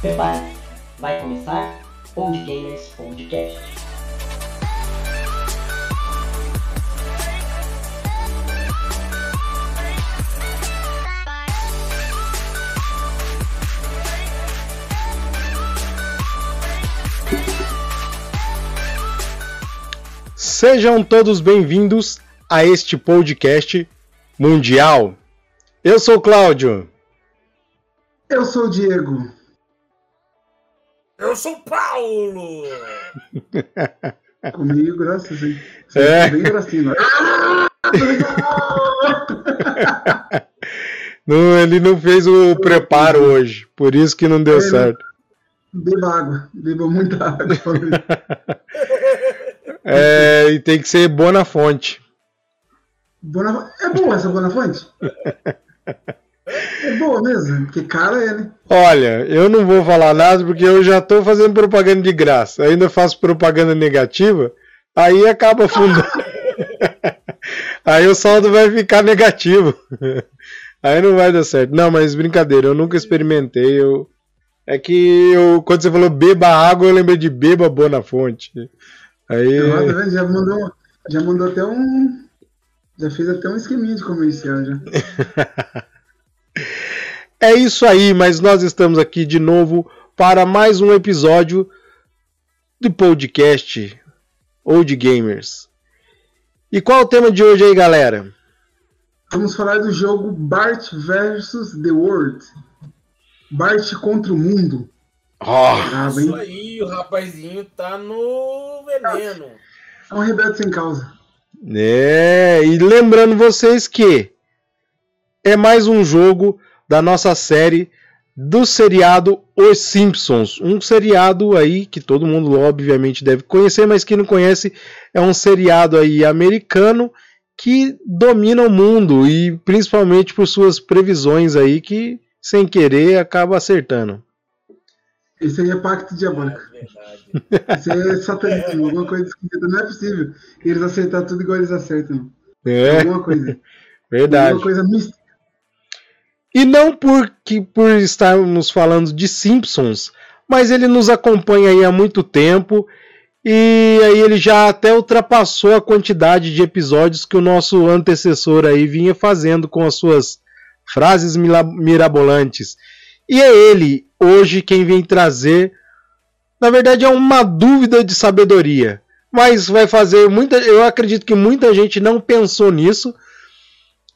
Prepare, vai começar Old Gamers Podcast. Sejam todos bem-vindos a este podcast mundial. Eu sou o Cláudio. Eu sou o Diego. Eu sou Paulo! Comigo, graças a Deus. É. Bem gracinho. Não, ele não fez o preparo hoje, por isso que não deu É, certo. Beba água. Beba muita água. É, e tem que ser boa na fonte. Bona... É boa essa Bonafonte? É boa mesmo, porque cara é, né? Olha, eu não vou falar nada porque eu já tô fazendo propaganda de graça. Ainda faço propaganda negativa, aí acaba afundando. aí o saldo vai ficar negativo. Aí não vai dar certo. Não, mas brincadeira, eu nunca experimentei. Eu... É que eu, quando você falou beba água, eu lembrei de beba boa na fonte. Aí. Tá vendo? Já mandou, já mandou até um. Já fez até um esqueminha de comercial já. É isso aí, mas nós estamos aqui de novo para mais um episódio do podcast Old Gamers. E qual é o tema de hoje aí, galera? Vamos falar do jogo Bart vs The World. Bart contra o mundo. Oh, Isso aí, o rapazinho tá no veneno. É um rebelde sem causa. é, e lembrando vocês que é mais um jogo da nossa série do seriado Os Simpsons. Um seriado aí que todo mundo obviamente deve conhecer, mas quem não conhece é um seriado aí americano que domina o mundo e principalmente por suas previsões aí que sem querer acaba acertando. Esse aí é pacto diabólico. É verdade. Isso aí é satanismo, alguma coisa esquisita. Não é possível eles acertar tudo igual eles acertam. É, Alguma coisa. verdade. Alguma coisa mística. E não porque por estarmos falando de Simpsons, mas ele nos acompanha aí há muito tempo e aí ele já até ultrapassou a quantidade de episódios que o nosso antecessor aí vinha fazendo com as suas frases mirabolantes. E é ele hoje quem vem trazer, na verdade é uma dúvida de sabedoria, mas vai fazer muita, eu acredito que muita gente não pensou nisso.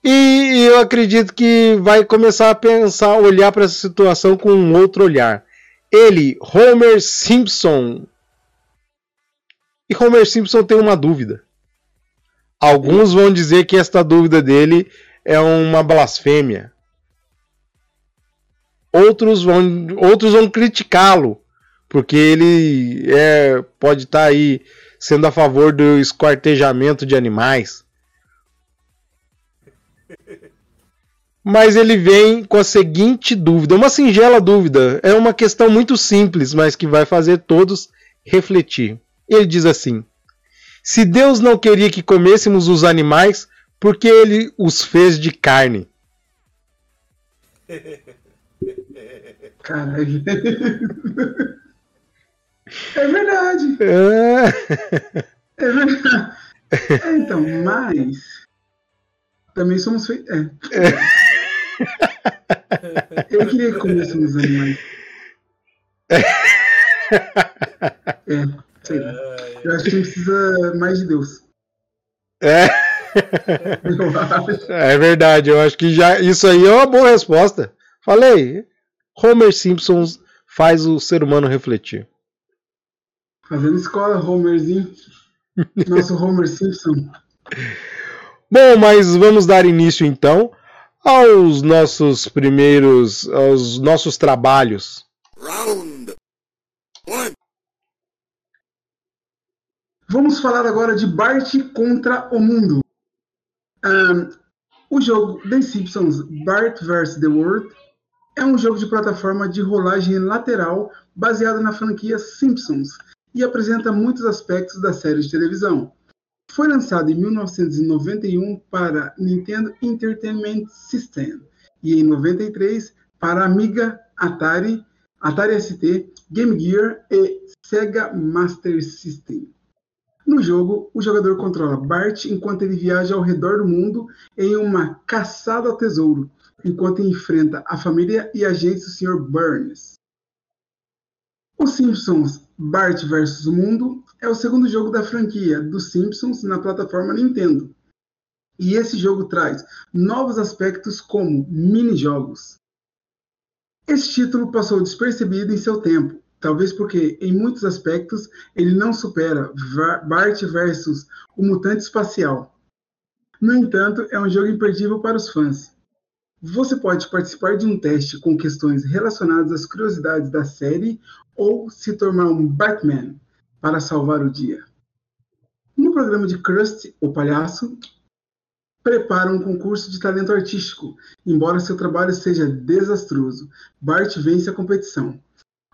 E eu acredito que vai começar a pensar, olhar para essa situação com um outro olhar. Ele, Homer Simpson. E Homer Simpson tem uma dúvida. Alguns vão dizer que esta dúvida dele é uma blasfêmia. Outros vão, outros vão criticá-lo, porque ele é, pode estar aí sendo a favor do esquartejamento de animais. Mas ele vem com a seguinte dúvida, uma singela dúvida, é uma questão muito simples, mas que vai fazer todos refletir. Ele diz assim: Se Deus não queria que comêssemos os animais, por que ele os fez de carne? Caralho. É verdade. É, É verdade. É, então, mas. Também somos feitos. É. Eu queria que comêssemos animais. É, sei lá. Eu acho que a gente precisa mais de Deus. é, é verdade, eu acho que já isso aí é uma boa resposta. Falei, Homer Simpson faz o ser humano refletir. Fazendo escola, Homerzinho. Nosso Homer Simpson. Bom, mas vamos dar início então aos nossos primeiros, aos nossos trabalhos. Round one. Vamos falar agora de Bart contra o mundo. Ahn, o jogo The Simpsons Bart vs. The World é um jogo de plataforma de rolagem lateral baseado na franquia Simpsons e apresenta muitos aspectos da série de televisão. Foi lançado em 1991 para Nintendo Entertainment System e em 93 para Amiga, Atari, Atari ST, Game Gear e Sega Master System. No jogo, o jogador controla Bart enquanto ele viaja ao redor do mundo em uma caçada ao tesouro, enquanto enfrenta a família e agentes do Sr. Burns. Os Simpsons Bart vs. Mundo é o segundo jogo da franquia dos Simpsons na plataforma Nintendo. E esse jogo traz novos aspectos como mini-jogos. Esse título passou despercebido em seu tempo, talvez porque, em muitos aspectos, ele não supera Bart vs. o Mutante Espacial. No entanto, é um jogo imperdível para os fãs. Você pode participar de um teste com questões relacionadas às curiosidades da série ou se tornar um Batman para salvar o dia. No programa de Krusty, o palhaço, prepara um concurso de talento artístico. Embora seu trabalho seja desastroso, Bart vence a competição,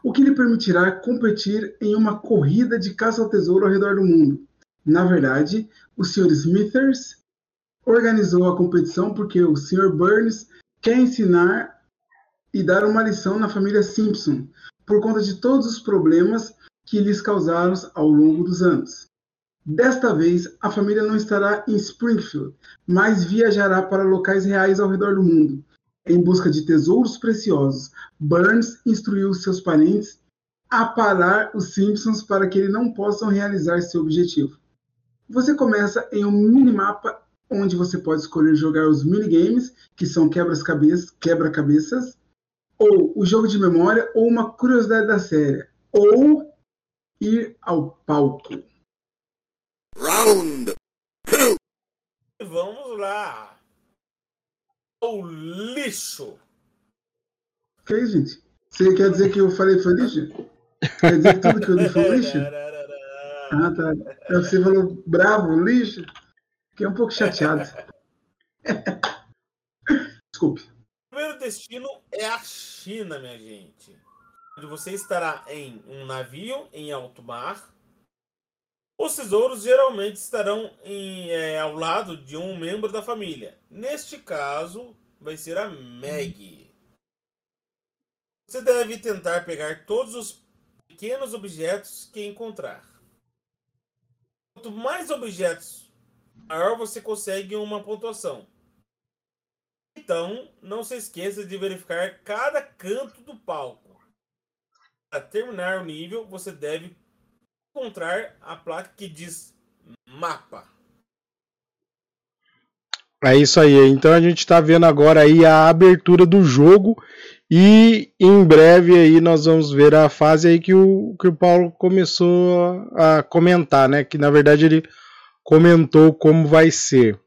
o que lhe permitirá competir em uma corrida de caça ao tesouro ao redor do mundo. Na verdade, o Sr. Smithers organizou a competição porque o Sr. Burns quer ensinar e dar uma lição na família Simpson, por conta de todos os problemas que lhes causaram ao longo dos anos. Desta vez, a família não estará em Springfield, mas viajará para locais reais ao redor do mundo, em busca de tesouros preciosos. Burns instruiu seus parentes a parar os Simpsons para que eles não possam realizar seu objetivo. Você começa em um minimapa onde você pode escolher jogar os minigames, que são quebra-cabeças, quebra-cabeças, ou o jogo de memória, ou uma curiosidade da série, ou ir ao palco. Round two. Vamos lá. O lixo. Que isso, gente? Você quer dizer que eu falei foi lixo? Quer dizer que tudo que eu li foi lixo? Ah, tá. Você falou bravo, lixo? Fiquei um pouco chateado. Desculpe. O primeiro destino é a China, minha gente. Você estará em um navio em alto mar. Os tesouros geralmente estarão em, é, ao lado de um membro da família. Neste caso, vai ser a Meg. Você deve tentar pegar todos os pequenos objetos que encontrar. Quanto mais objetos, maior você consegue uma pontuação. Então, não se esqueça de verificar cada canto do palco. Para terminar o nível, você deve encontrar a placa que diz mapa. É isso aí. Então a gente está vendo agora aí a abertura do jogo e em breve aí nós vamos ver a fase aí que o, que o Paulo começou a comentar, né? Que na verdade ele comentou como vai ser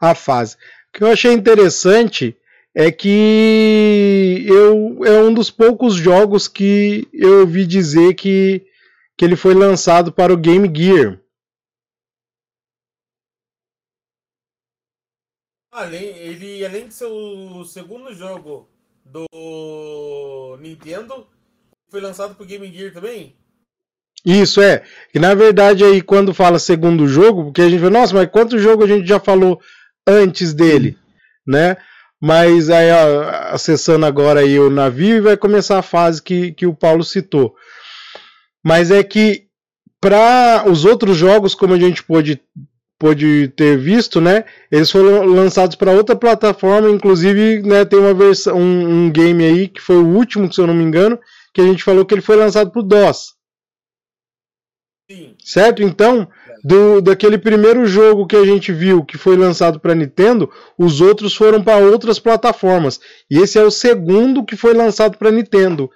a fase. O que eu achei interessante é que eu é um dos poucos jogos que eu ouvi dizer que, que ele foi lançado para o Game Gear. Além, ele, além de ser o segundo jogo do Nintendo, foi lançado pro Game Gear também? Isso é. E na verdade aí quando fala segundo jogo, porque a gente fala, nossa, mas quanto jogo a gente já falou antes dele, né? Mas aí, ó, acessando agora aí o navio, e vai começar a fase que, que o Paulo citou. Mas é que para os outros jogos, como a gente pôde, pôde ter visto, né? Eles foram lançados para outra plataforma, inclusive, né, tem uma versão, um, um, game aí que foi o último, se eu não me engano, que a gente falou que ele foi lançado para o DOS. Sim. Certo? Então, do, daquele primeiro jogo que a gente viu que foi lançado para Nintendo, os outros foram para outras plataformas. E esse é o segundo que foi lançado para Nintendo.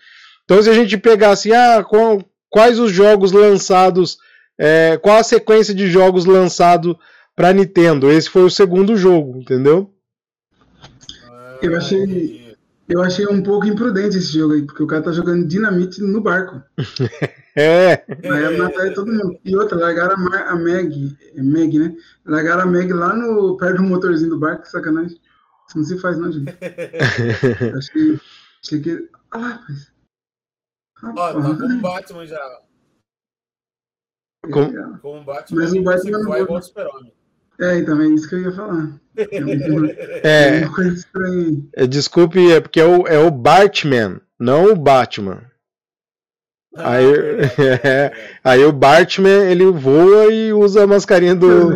Então, se a gente pegasse, ah, qual, quais os jogos lançados, é, qual a sequência de jogos lançados para Nintendo? Esse foi o segundo jogo, entendeu? Eu achei, eu achei um pouco imprudente esse jogo aí, porque o cara tá jogando dinamite no barco. É. Aí ia matar todo mundo. E outra, largaram a, a Meg, é Meg, né? Largaram a Meg lá no, perto do motorzinho do barco, sacanagem. Isso não se faz, não, gente. Achei, achei que. Ah, rapaz. Ó, tá Rapaz. como Batman já. Com- Como Batman, Mas o Batman não vai vai- igual o Super-Homem. É, então é isso que eu ia falar. É uma, é É, coisa estranha. é, desculpe, é porque é o, é o Bartman. não o Batman. Ah, Aí, verdade, é, verdade. aí o Batman ele voa e usa a mascarinha do.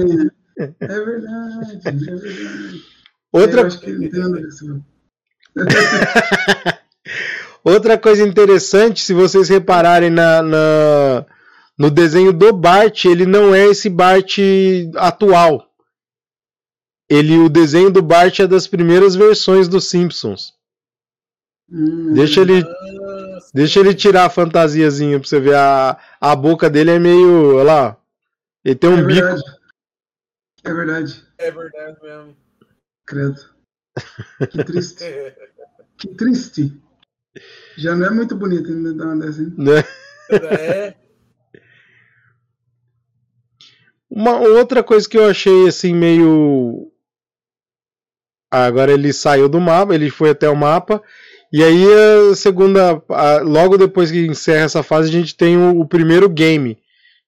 É verdade, é verdade. Outra, Eu acho que não tem nada a ver com isso. outra coisa interessante, se vocês repararem na, na- no desenho do Bart, ele não é esse Bart atual. Ele, o desenho do Bart é das primeiras versões dos Simpsons. Hum, Deixa ele, sim. deixa ele tirar a fantasiazinha pra você ver. A, a boca dele é meio. Olha lá. Ele tem um é bico. verdade. É verdade, É verdade mesmo. credo. Que triste. Que triste. Já não é muito bonito ainda dar uma dessa, hein? Né? É, Uma outra coisa que eu achei assim meio. Agora ele saiu do mapa, ele foi até o mapa. E aí a segunda. a- Logo depois que encerra essa fase, a gente tem o, o primeiro game.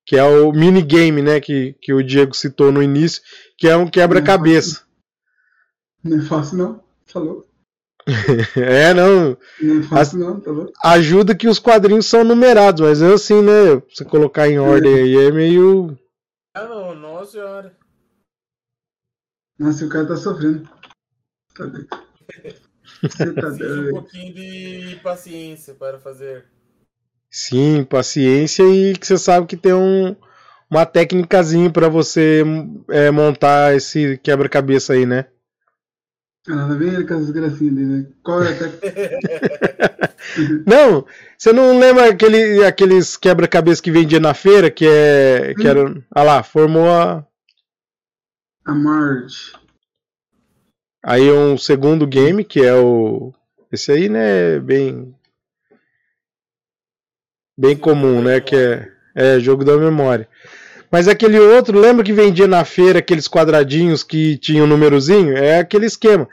Que é o minigame, né? Que, que o Diego citou no início, que é um quebra-cabeça. Não é fácil, não. Falou. É, não. Não é fácil, não. Tá louco? Ajuda que os quadrinhos são numerados, mas é assim, né? Pra você colocar em ordem aí é meio. ah, não, nossa senhora. Nossa, o cara tá sofrendo. Tá. Você tá um pouquinho de paciência para fazer. Sim, paciência e que você sabe que tem um, uma técnicazinha pra você é, montar esse quebra-cabeça aí, né? Ah, nada a ver ele com as gracinhas dele, né? Qual é até. Não, você não lembra aquele, aqueles quebra-cabeça que vendia na feira, que é. Que era, ah lá, formou a, A Marge. Aí um segundo game, que é o. Esse aí, né? Bem. Bem comum, né? Que é, é jogo da memória. Mas aquele outro, lembra que vendia na feira aqueles quadradinhos que tinham um númerozinho? É aquele esquema.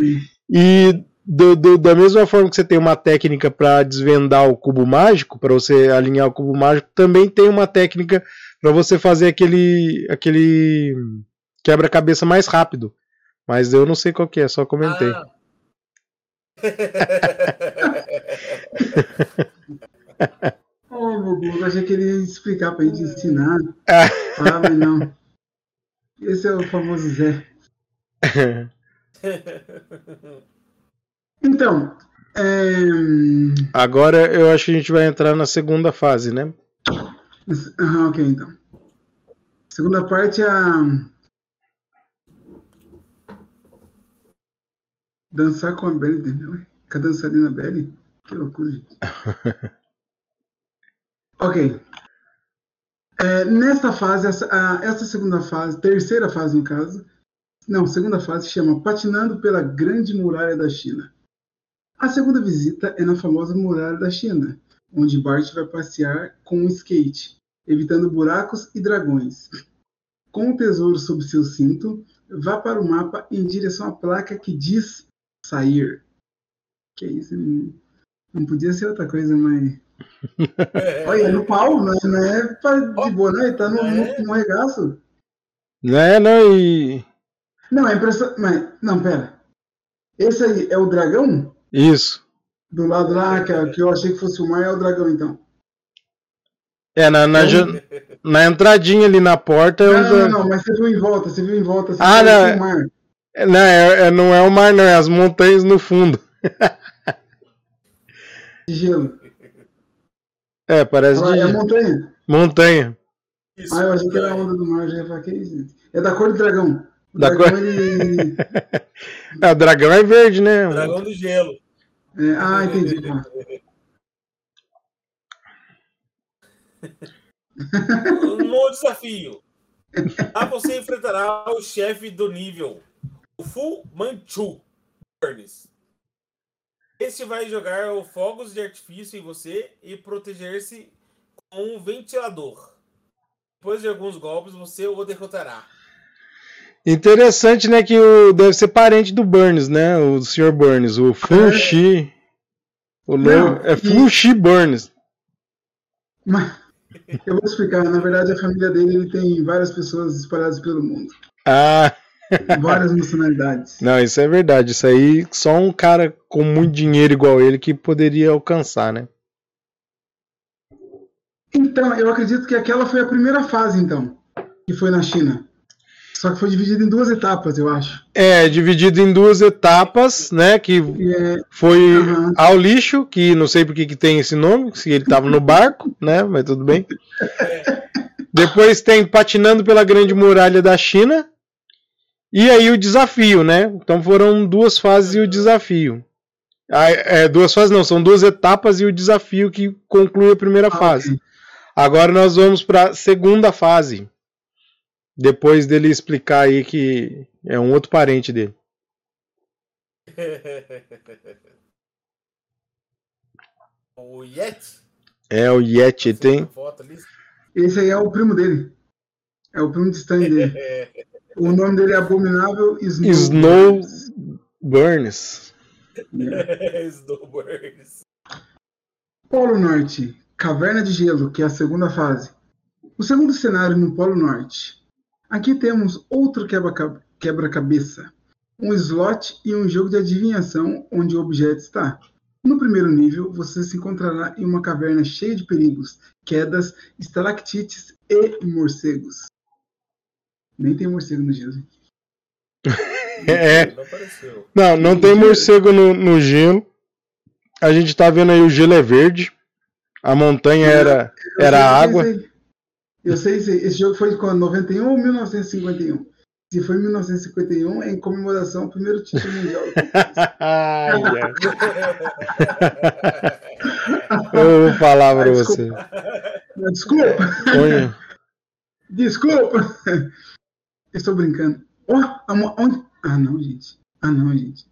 E do- do- da mesma forma que você tem uma técnica para desvendar o cubo mágico, para você alinhar o cubo mágico, também tem uma técnica para você fazer aquele aquele quebra-cabeça mais rápido. Mas eu não sei qual que é, só comentei. Ah. Oh, Gugu, eu achei que ele ia explicar pra gente ensinar. Ah. Ah, mas não. Esse é o famoso Zé. Então, é... Agora eu acho que a gente vai entrar na segunda fase, né? Aham, ok, então. Segunda parte é a... Dançar com a Belly, entendeu? Com a dançarina Belly? Que loucura, gente. ok. É, nesta fase, essa, a- essa segunda fase, terceira fase no caso, não, segunda fase chama Patinando pela Grande Muralha da China. A segunda visita é na famosa Muralha da China, onde Bart vai passear com um skate, evitando buracos e dragões. Com o tesouro sob seu cinto, vá para o mapa em direção à placa que diz sair. Que isso? Não, não podia ser outra coisa, mas. Olha, é no pau, não é, não é pra- de boa, não. Ele tá no, no, no regaço. Né, não, e. Não, é impressão. Mas, não, pera. Esse aí é o dragão? Isso. Do lado lá, que, que eu achei que fosse o mar, é o dragão, então. É, na, na, na entradinha ali na porta. é Não, onde- não, não, mas você viu em volta, você viu em volta. Você Ah, viu não. o mar. É, Não, é, é- não é o mar, não, é as montanhas no fundo. De gelo. É, parece Ah, de é a montanha. montanha. Isso, Ah, eu achei que era a onda do mar, já que é isso. É da cor do dragão. O Da dragão, cor- ele. É, o dragão é verde, né? Dragão do gelo. é, ah, entendi. Tá. No desafio. Lá você enfrentará o chefe do nível, o Fu Manchu Burns. Este vai jogar o fogos de artifício em você e proteger-se com um ventilador. Depois de alguns golpes, você o derrotará. Interessante, né? Que o, deve ser parente do Burns, né? O Sr. Burns, o Funchi. O Não, nome é e- Funchi Burns. Mas eu vou explicar. Na verdade, a família dele ele tem várias pessoas espalhadas pelo mundo. Ah, Várias nacionalidades. Não, isso é verdade. Isso aí só um cara com muito dinheiro igual ele que poderia alcançar, né? Então, eu acredito que aquela foi a primeira fase, então, que foi na China. Só que foi dividida em duas etapas, eu acho. É, dividido em duas etapas, né? Que é, foi ao lixo, que não sei por que que tem esse nome, se ele tava no barco, né? Mas tudo bem. Depois tem patinando pela Grande Muralha da China. E aí o desafio, né? Então foram duas fases e o desafio. Ah, é, duas fases não, são duas etapas e o desafio que conclui a primeira Ah, fase. ok. Agora nós vamos para a segunda fase. Depois dele explicar aí que é um outro parente dele. o Yeti. É o Yeti, tem. Foto ali. esse aí é o primo dele. É o primo distante dele. O nome dele é Abominável Snow. Snow Burns. Snowbirds. Polo Norte, Caverna de Gelo, que é a segunda fase. O segundo cenário no Polo Norte. Aqui temos outro quebra- quebra-cabeça, um slot e um jogo de adivinhação onde o objeto está. No primeiro nível, você se encontrará em uma caverna cheia de perigos, quedas, estalactites e morcegos. Nem tem morcego no gelo. É. Não apareceu. Não, não tem morcego no, no gelo. A gente tá vendo aí o gelo é verde. A montanha era, era água. Eu sei, esse, esse jogo foi de quando? 91 ou 1951? Se foi em 1951, é em comemoração ao primeiro título mundial. Ai. Eu vou falar pra Ai, você. Desculpa, desculpa. Estou brincando. Amo- onde? Ah, não, gente. Ah, não, gente.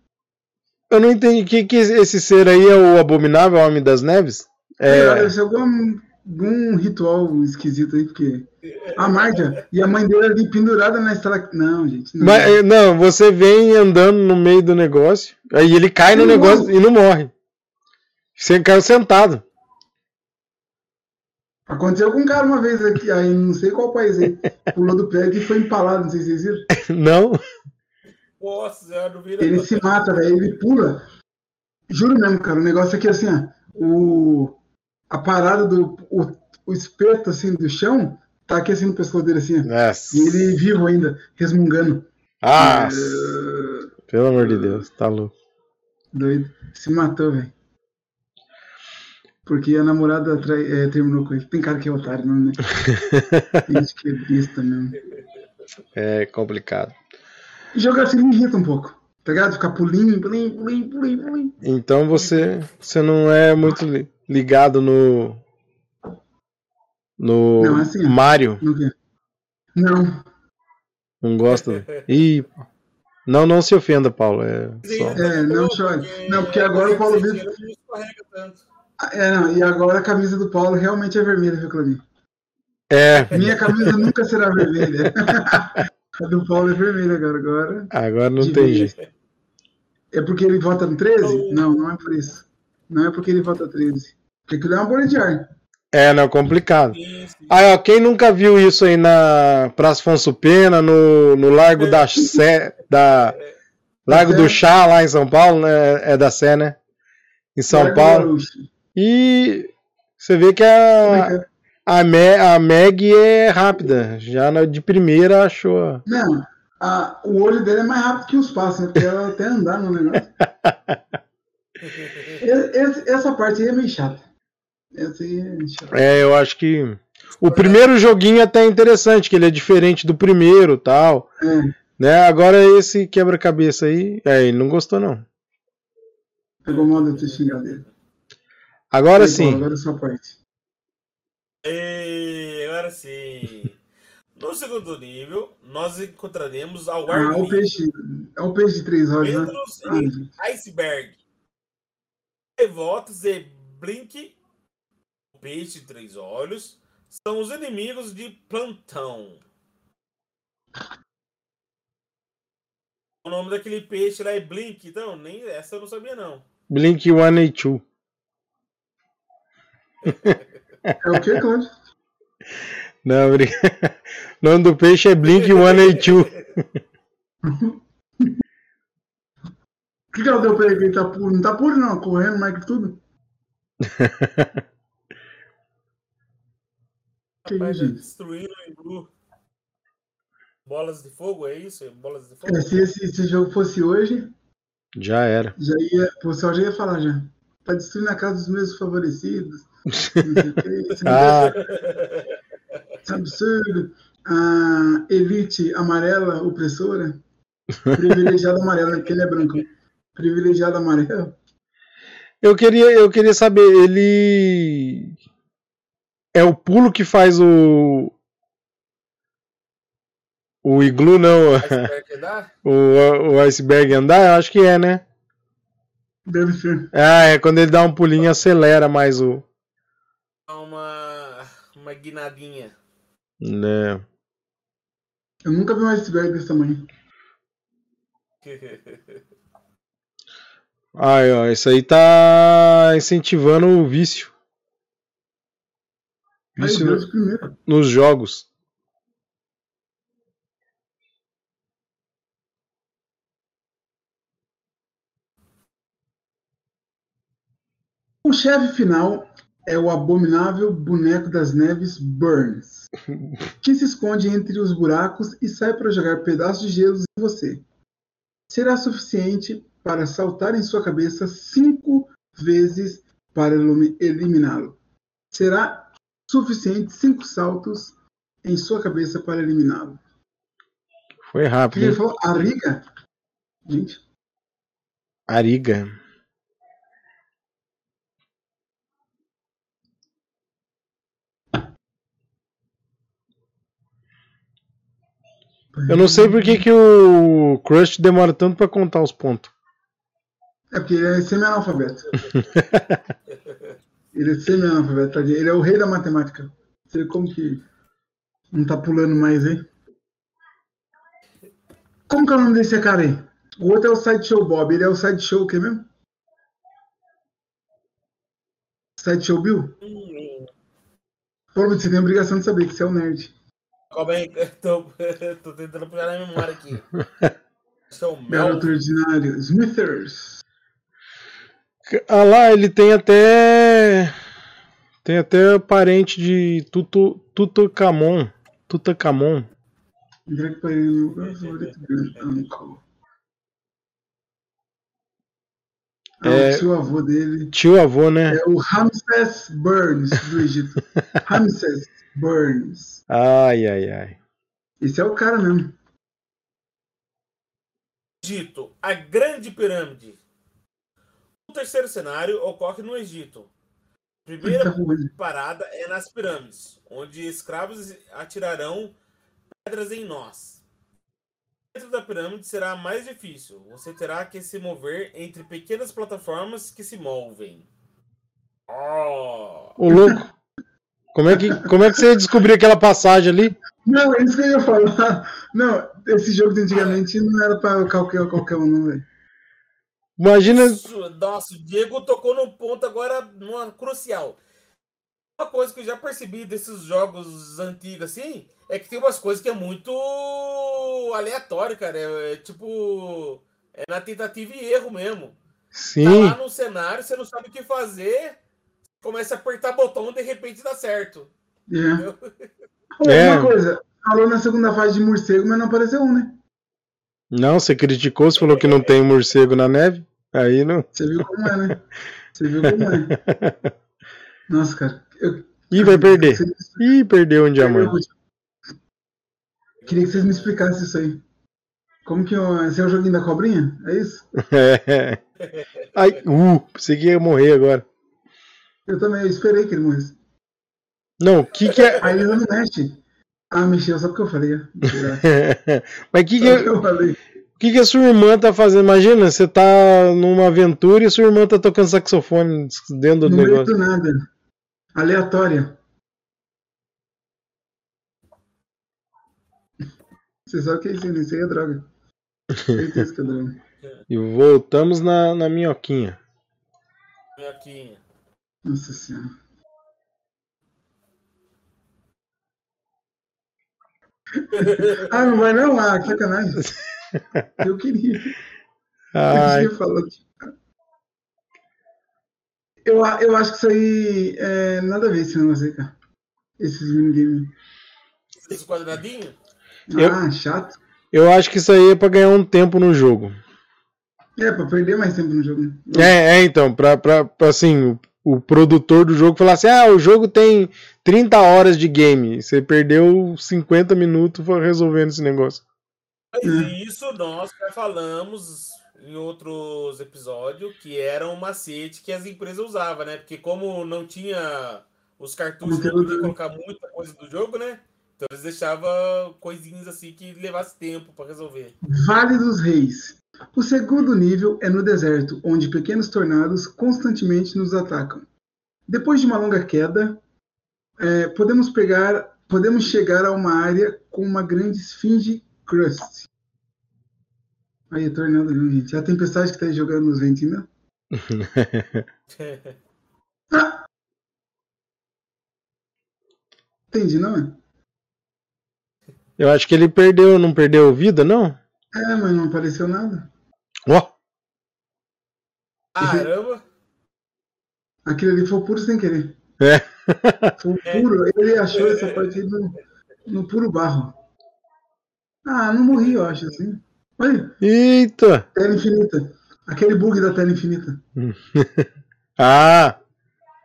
Eu não entendi. Que, que esse ser aí é o abominável Homem das Neves? É. É, algum, algum ritual esquisito aí, porque. A Marta e a mãe dele ali pendurada na estrada. Não, gente. Não. mas, é, não, você vem andando no meio do negócio. Aí ele cai no negócio morre. e não morre. Você caiu sentado. Aconteceu com um cara uma vez aqui, aí não sei qual país aí. Pulou do prédio e foi empalado, não sei se vocês viram. Não? Nossa senhora, não vira. Ele se mata, velho. Ele pula. Juro mesmo, cara. O negócio aqui assim, ó. O, a parada do. O, o espeto assim do chão tá aqui assim no pescoço dele, assim, ó. Nossa. E ele vivo ainda, resmungando. Ah, Eh, pelo amor de Deus, tá louco. doido. Se matou, velho. Porque a namorada trai- eh, terminou com ele. Tem cara que é otário, não, né? Tem gente que é besta mesmo. É complicado. E jogar assim me irrita um pouco. Tá ligado? Ficar pulinho, pulinho, pulinho, pulinho, pulinho. Então você, você não é muito li- ligado no. No Não, assim, ó. Mario. Não. Não gosta? Ih, não, não se ofenda, Paulo. É só... É, não chore. Não, porque agora o Paulo Vitor. É, não, e agora a camisa do Paulo realmente é vermelha, viu, Claudinho? É, Minha camisa nunca será vermelha. a do Paulo é vermelha agora. Agora. agora não tem jeito. É porque ele vota no 13? Não, não é por isso. Não é porque ele vota 13. Porque aquilo é uma bolha de ar. É, não, complicado. Sim, sim. Aí, ó, quem nunca viu isso aí na Praça Afonso Pena, no, no Largo da Sé, da Largo do Chá, lá em São Paulo, né? É da Sé, né? Em São Largo Paulo. Gaúcho. E você vê que a, a, Me, a Meg é rápida. Já na, de primeira achou. Não, a- o olho dele é mais rápido que os passos, né? Porque ela até andar no negócio. Esse- essa parte aí é meio chata. Essa aí é chata. É, eu acho que. O primeiro joguinho até é interessante, que ele é diferente do primeiro tal. É, Né? Agora esse quebra-cabeça aí. É, ele não gostou, não. pegou mal de eu ter xingado ele. Agora Aí, sim. Paulo, Agora é sua parte. E agora sim. No segundo nível, nós encontraremos a Ah, é o peixe. É o peixe de três olhos, né? Ah, Iceberg. Devotos e Blink, o peixe de três olhos, são os inimigos de Plantão. O nome daquele peixe lá é Blink, então, nem essa eu não sabia não. Blink 182. É o que, Cláudio? Não, brinca- o nome do peixe é Blink 182. O que, que ela deu pra ele? que Ele tá puro? Não tá puro, não. Correndo mais que tudo. Que Rapaz, gente? destruíram o. Bolas de fogo, é isso? Bolas de fogo? É, se esse, esse jogo fosse hoje, Já era. já ia, o pessoal já ia falar já. Tá destruindo a casa dos meus favorecidos. O Ah, é absurdo. A elite amarela opressora. Privilegiado amarelo, né? porque ele é branco. Privilegiado amarelo. eu queria, eu queria saber, ele é o pulo que faz o o iglu não, Iceberg que dá? o, o iceberg andar, eu acho que é, né? Deve ser. Ah, é quando ele dá um pulinho acelera mais o, Uma, uma guinadinha. né? Eu nunca vi um iceberg desse tamanho. Ai, ó, isso aí tá incentivando o vício. Vício Deus no- nos jogos. O chefe final é o abominável boneco das neves Burns, que se esconde entre os buracos e sai para jogar pedaços de gelo em você. Será suficiente para saltar em sua cabeça cinco vezes para elimi- eliminá-lo. Será suficiente cinco saltos em sua cabeça para eliminá-lo. Foi rápido, ele falou? Ariga? Gente, Ariga. Eu não sei por que, que o Crush demora tanto pra contar os pontos. É porque ele é semi-analfabeto. ele é semi-analfabeto, tadinho. Ele é o rei da matemática. Você vê como que não tá pulando mais aí? Como que é o nome desse cara aí? O outro é o Sideshow Bob. Ele é o Sideshow o quê mesmo? Sideshow Bill? Pô, você tem a obrigação de saber que você é um nerd. Aí, eu tô, tô tentando puxar na memória aqui. Acho que é o Mel. Garoto ordinário. Smithers. Ah lá, ele tem até. Tem até parente de Tutu, Tutankhamon. Tutankhamon. Grande. Uncle. Ah, É. o tio avô dele. Tio avô, né? É o Ramses Burns do Egito. Ramses Burns. Ai, ai, ai. Esse é o cara mesmo. Egito, a Grande Pirâmide. O terceiro cenário ocorre no Egito. A primeira parada é nas pirâmides, onde escravos atirarão pedras em nós. Dentro da pirâmide será mais difícil. Você terá que se mover entre pequenas plataformas que se movem. Oh! Ô louco. Como é, que, como é que você descobriu aquela passagem ali? Não, é isso que eu ia falar. Não, esse jogo de antigamente não era pra qualquer, qualquer um, não, velho. Imagina. Isso, Nossa, o Diego tocou num ponto agora numa crucial. Uma coisa que eu já percebi desses jogos antigos assim é que tem umas coisas que é muito aleatório, cara. É, é tipo. É na tentativa e erro mesmo. Tá Sim. lá no cenário, você não sabe o que fazer, começa a apertar botão e de repente dá certo. É. É. Uma coisa, falou na segunda fase de morcego, mas não apareceu um, né? Não, você criticou, você falou que não tem morcego na neve. Aí não. Você viu como é, né? Você viu como é. Nossa, cara. Eu, Ih, vai perder. Ih, perdeu um diamante. Queria que vocês me explicassem isso aí. Como que eu, esse é o joguinho da cobrinha? É isso? É. Ai, uh, pensei que ia morrer agora. Eu também, eu esperei que ele morresse. Não, o que que é. Aí ele não mexe. Ah, mexeu só porque eu falei. Mas o que, que, é- porque eu falei. o que, que a sua irmã tá fazendo? Imagina, você tá numa aventura e a sua irmã tá tocando saxofone dentro do No negócio. do nada. Aleatória. Você sabe o que é isso? Isso aí é droga. Certeza que é droga. E voltamos na, na minhoquinha. Minhoquinha. Nossa senhora. Ah, não vai não? Ah, que sacanagem. Eu queria. Ai, Eu, falar. eu, eu acho que isso aí é nada a ver esse negócio aí, cara. Esses minigames. Esse quadradinho? Eu- Ah, chato. eu acho que isso aí é pra ganhar um tempo no jogo. É, pra perder mais tempo no jogo. né? É, é então, pra, pra, pra, assim, o, o produtor do jogo falar assim: ah, o jogo tem 30 horas de game. Você perdeu 50 minutos resolvendo esse negócio. Mas Hum. isso nós já falamos em outros episódios que era um macete que as empresas usavam, né? Porque como não tinha os cartuchos, não podia né? colocar muita coisa do jogo, né? Então eles deixavam coisinhas assim que levasse tempo pra resolver. Vale dos Reis. O segundo nível é no deserto, onde pequenos tornados constantemente nos atacam. Depois de uma longa queda, é, podemos pegar, podemos chegar a uma área com uma grande esfinge crust. Aí, tornado, viu, gente? É a tempestade que tá jogando nos ventos ainda. Ah! Entendi, não é? Eu acho que ele perdeu, não perdeu vida, não? É, mas não apareceu nada. Ó, Caramba! Aquilo ali foi puro sem querer. É. Foi puro. Ele achou essa parte aí no, no puro barro. Ah, não morri, eu acho, assim. Olha, eita! tela infinita. Aquele bug da tela infinita. Ah!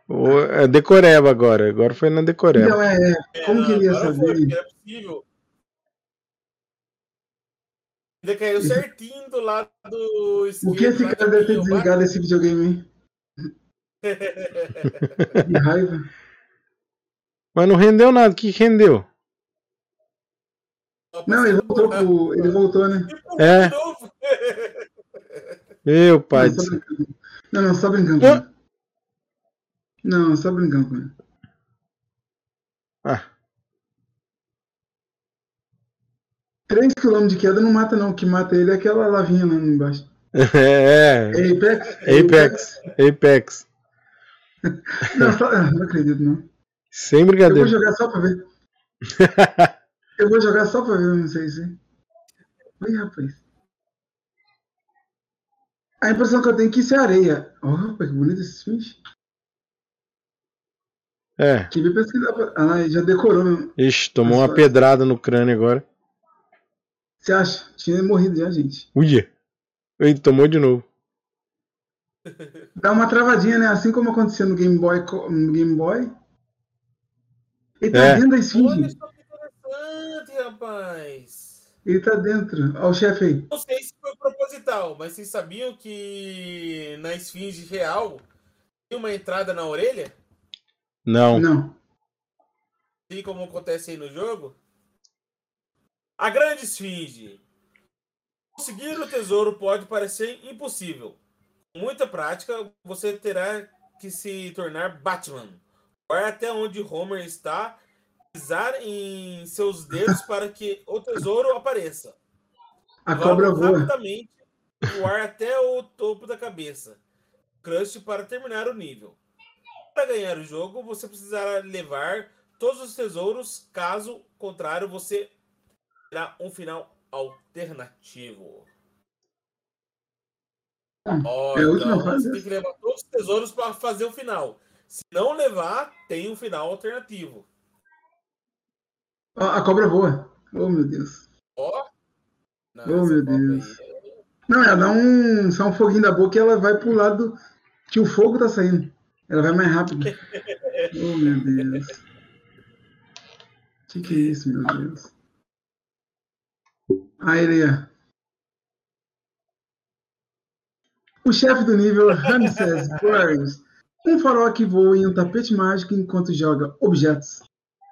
o- É decoreba agora. Agora foi na decoreba. Então, é, é. Como que ele ia foi, saber? era possível. Ainda caiu certinho do lado do O que esse cara deve ter desligado esse videogame, hein? Que raiva. Mas não rendeu nada. O que rendeu? Não, ele voltou pro. Ele voltou, né? É. De novo. Meu pai Não, só. Não, não, só brincando com ele. Não, só brincando com ele. Ah, 3 km de queda não mata, não. O que mata ele é aquela lavinha lá embaixo. é, É Apex? Apex. Apex. Não, só, não acredito, não. Sem Eu vou brincadeira. jogar só pra ver. Eu vou jogar só pra ver, não sei se. Oi, rapaz. A impressão que eu tenho é que isso é areia. Oh, rapaz, que bonito esse fish. É. Que bem pesquisar. Ah, já decorou mesmo. Ixi, tomou uma Mas- pedrada no crânio agora. Você acha? Tinha morrido já, gente. Ui. Ele tomou de novo. Dá uma travadinha, né? Assim como acontecia no Game Boy. No Game Boy. Ele tá É. dentro da Olha esfinge. só que interessante, rapaz. Ele tá dentro. Olha o chefe aí. Não sei se foi proposital, mas vocês sabiam que na esfinge real tem uma entrada na orelha? Não. Não. Assim como acontece aí no jogo? A grande esfinge. Conseguir o tesouro pode parecer impossível. Com muita prática, você terá que se tornar Batman. Vai até onde Homer está, pisar em seus dedos para que o tesouro apareça. A cobra voa. rapidamente voar até o topo da cabeça. Crush para terminar o nível. Para ganhar o jogo, você precisará levar todos os tesouros, caso contrário, você terá um final alternativo. Ó, a última então, fase você tem que levar todos os tesouros para fazer o final. Se não levar, tem um final alternativo. Ó, a cobra voa. Oh, meu Deus. Ó. Oh, essa meu Deus. aí- Não, ela dá um, só um foguinho da boca e ela vai pro lado que o fogo tá saindo. Ela vai mais rápido. Oh, meu Deus. Que que é isso, meu Deus? É. O chefe do nível Ramses Burns. Um farol que voa em um tapete mágico enquanto joga objetos.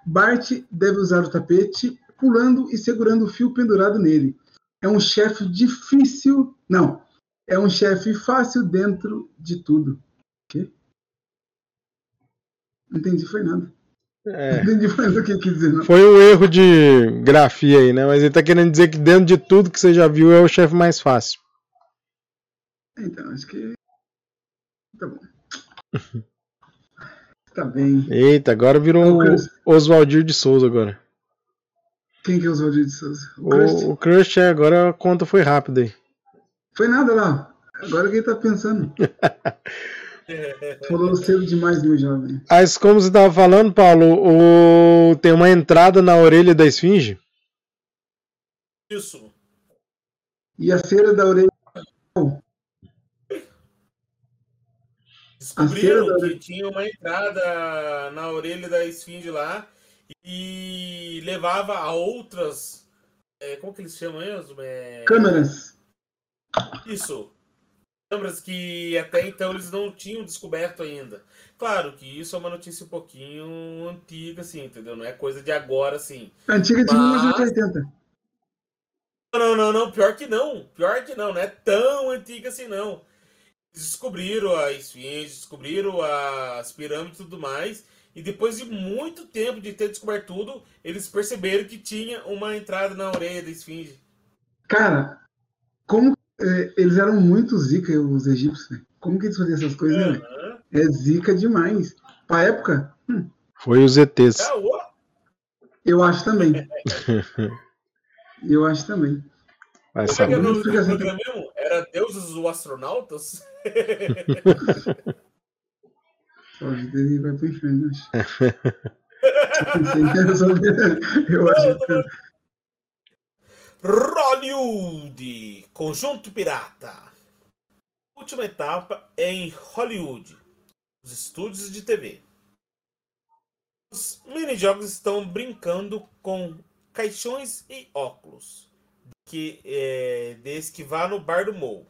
Bart deve usar o tapete pulando e segurando o fio pendurado nele. É um chefe difícil. Não. É um chefe fácil dentro de tudo. Quê? Não entendi, foi nada. É. Entendi foi o um erro de grafia aí, né? Mas ele tá querendo dizer que dentro de tudo que você já viu é o chefe mais fácil. Então, acho que. Tá bom. Tá bem. Eita, agora virou o cara. Oswaldir de Souza agora. Quem que é Oswaldinho de Souza? O Crust? O, o Crush é, agora a conta foi rápida aí. Foi nada lá. Agora quem tá pensando? Falou cedo demais, meu jovem. Mas como você estava falando, Paulo, o... tem uma entrada na orelha da esfinge? Isso. E a cera da orelha. Descobriram da- que tinha uma entrada na orelha da esfinge lá e levava a outras. é, como que eles chamam mesmo? É, Câmeras. Isso. Câmeras que até então eles não tinham descoberto ainda. Claro que isso é uma notícia um pouquinho antiga, assim, entendeu? Não é coisa de agora, assim. Antiga de Mas- 1980. Não, não, não, pior que não. Pior que não, não é tão antiga assim, não. Descobriram a esfinge, descobriram as pirâmides e tudo mais. E depois de muito tempo de ter descoberto tudo, eles perceberam que tinha uma entrada na orelha da esfinge. Cara, como eles eram muito zica, os egípcios, né? Como que eles faziam essas coisas, né? Aham. É zica demais. Pra época, Foi os ETs. Eu acho também. Eu acho também. Vai como é que saber. era o programa mesmo? Era Deuses ou Astronautas? Só a vida ele vai pro inferno, eu acho. Eu acho que Hollywood, Conjunto Pirata. Última etapa é em Hollywood, os estúdios de TV. Os minijogos estão brincando com caixões e óculos, que é, desde que vá no bar do Mo.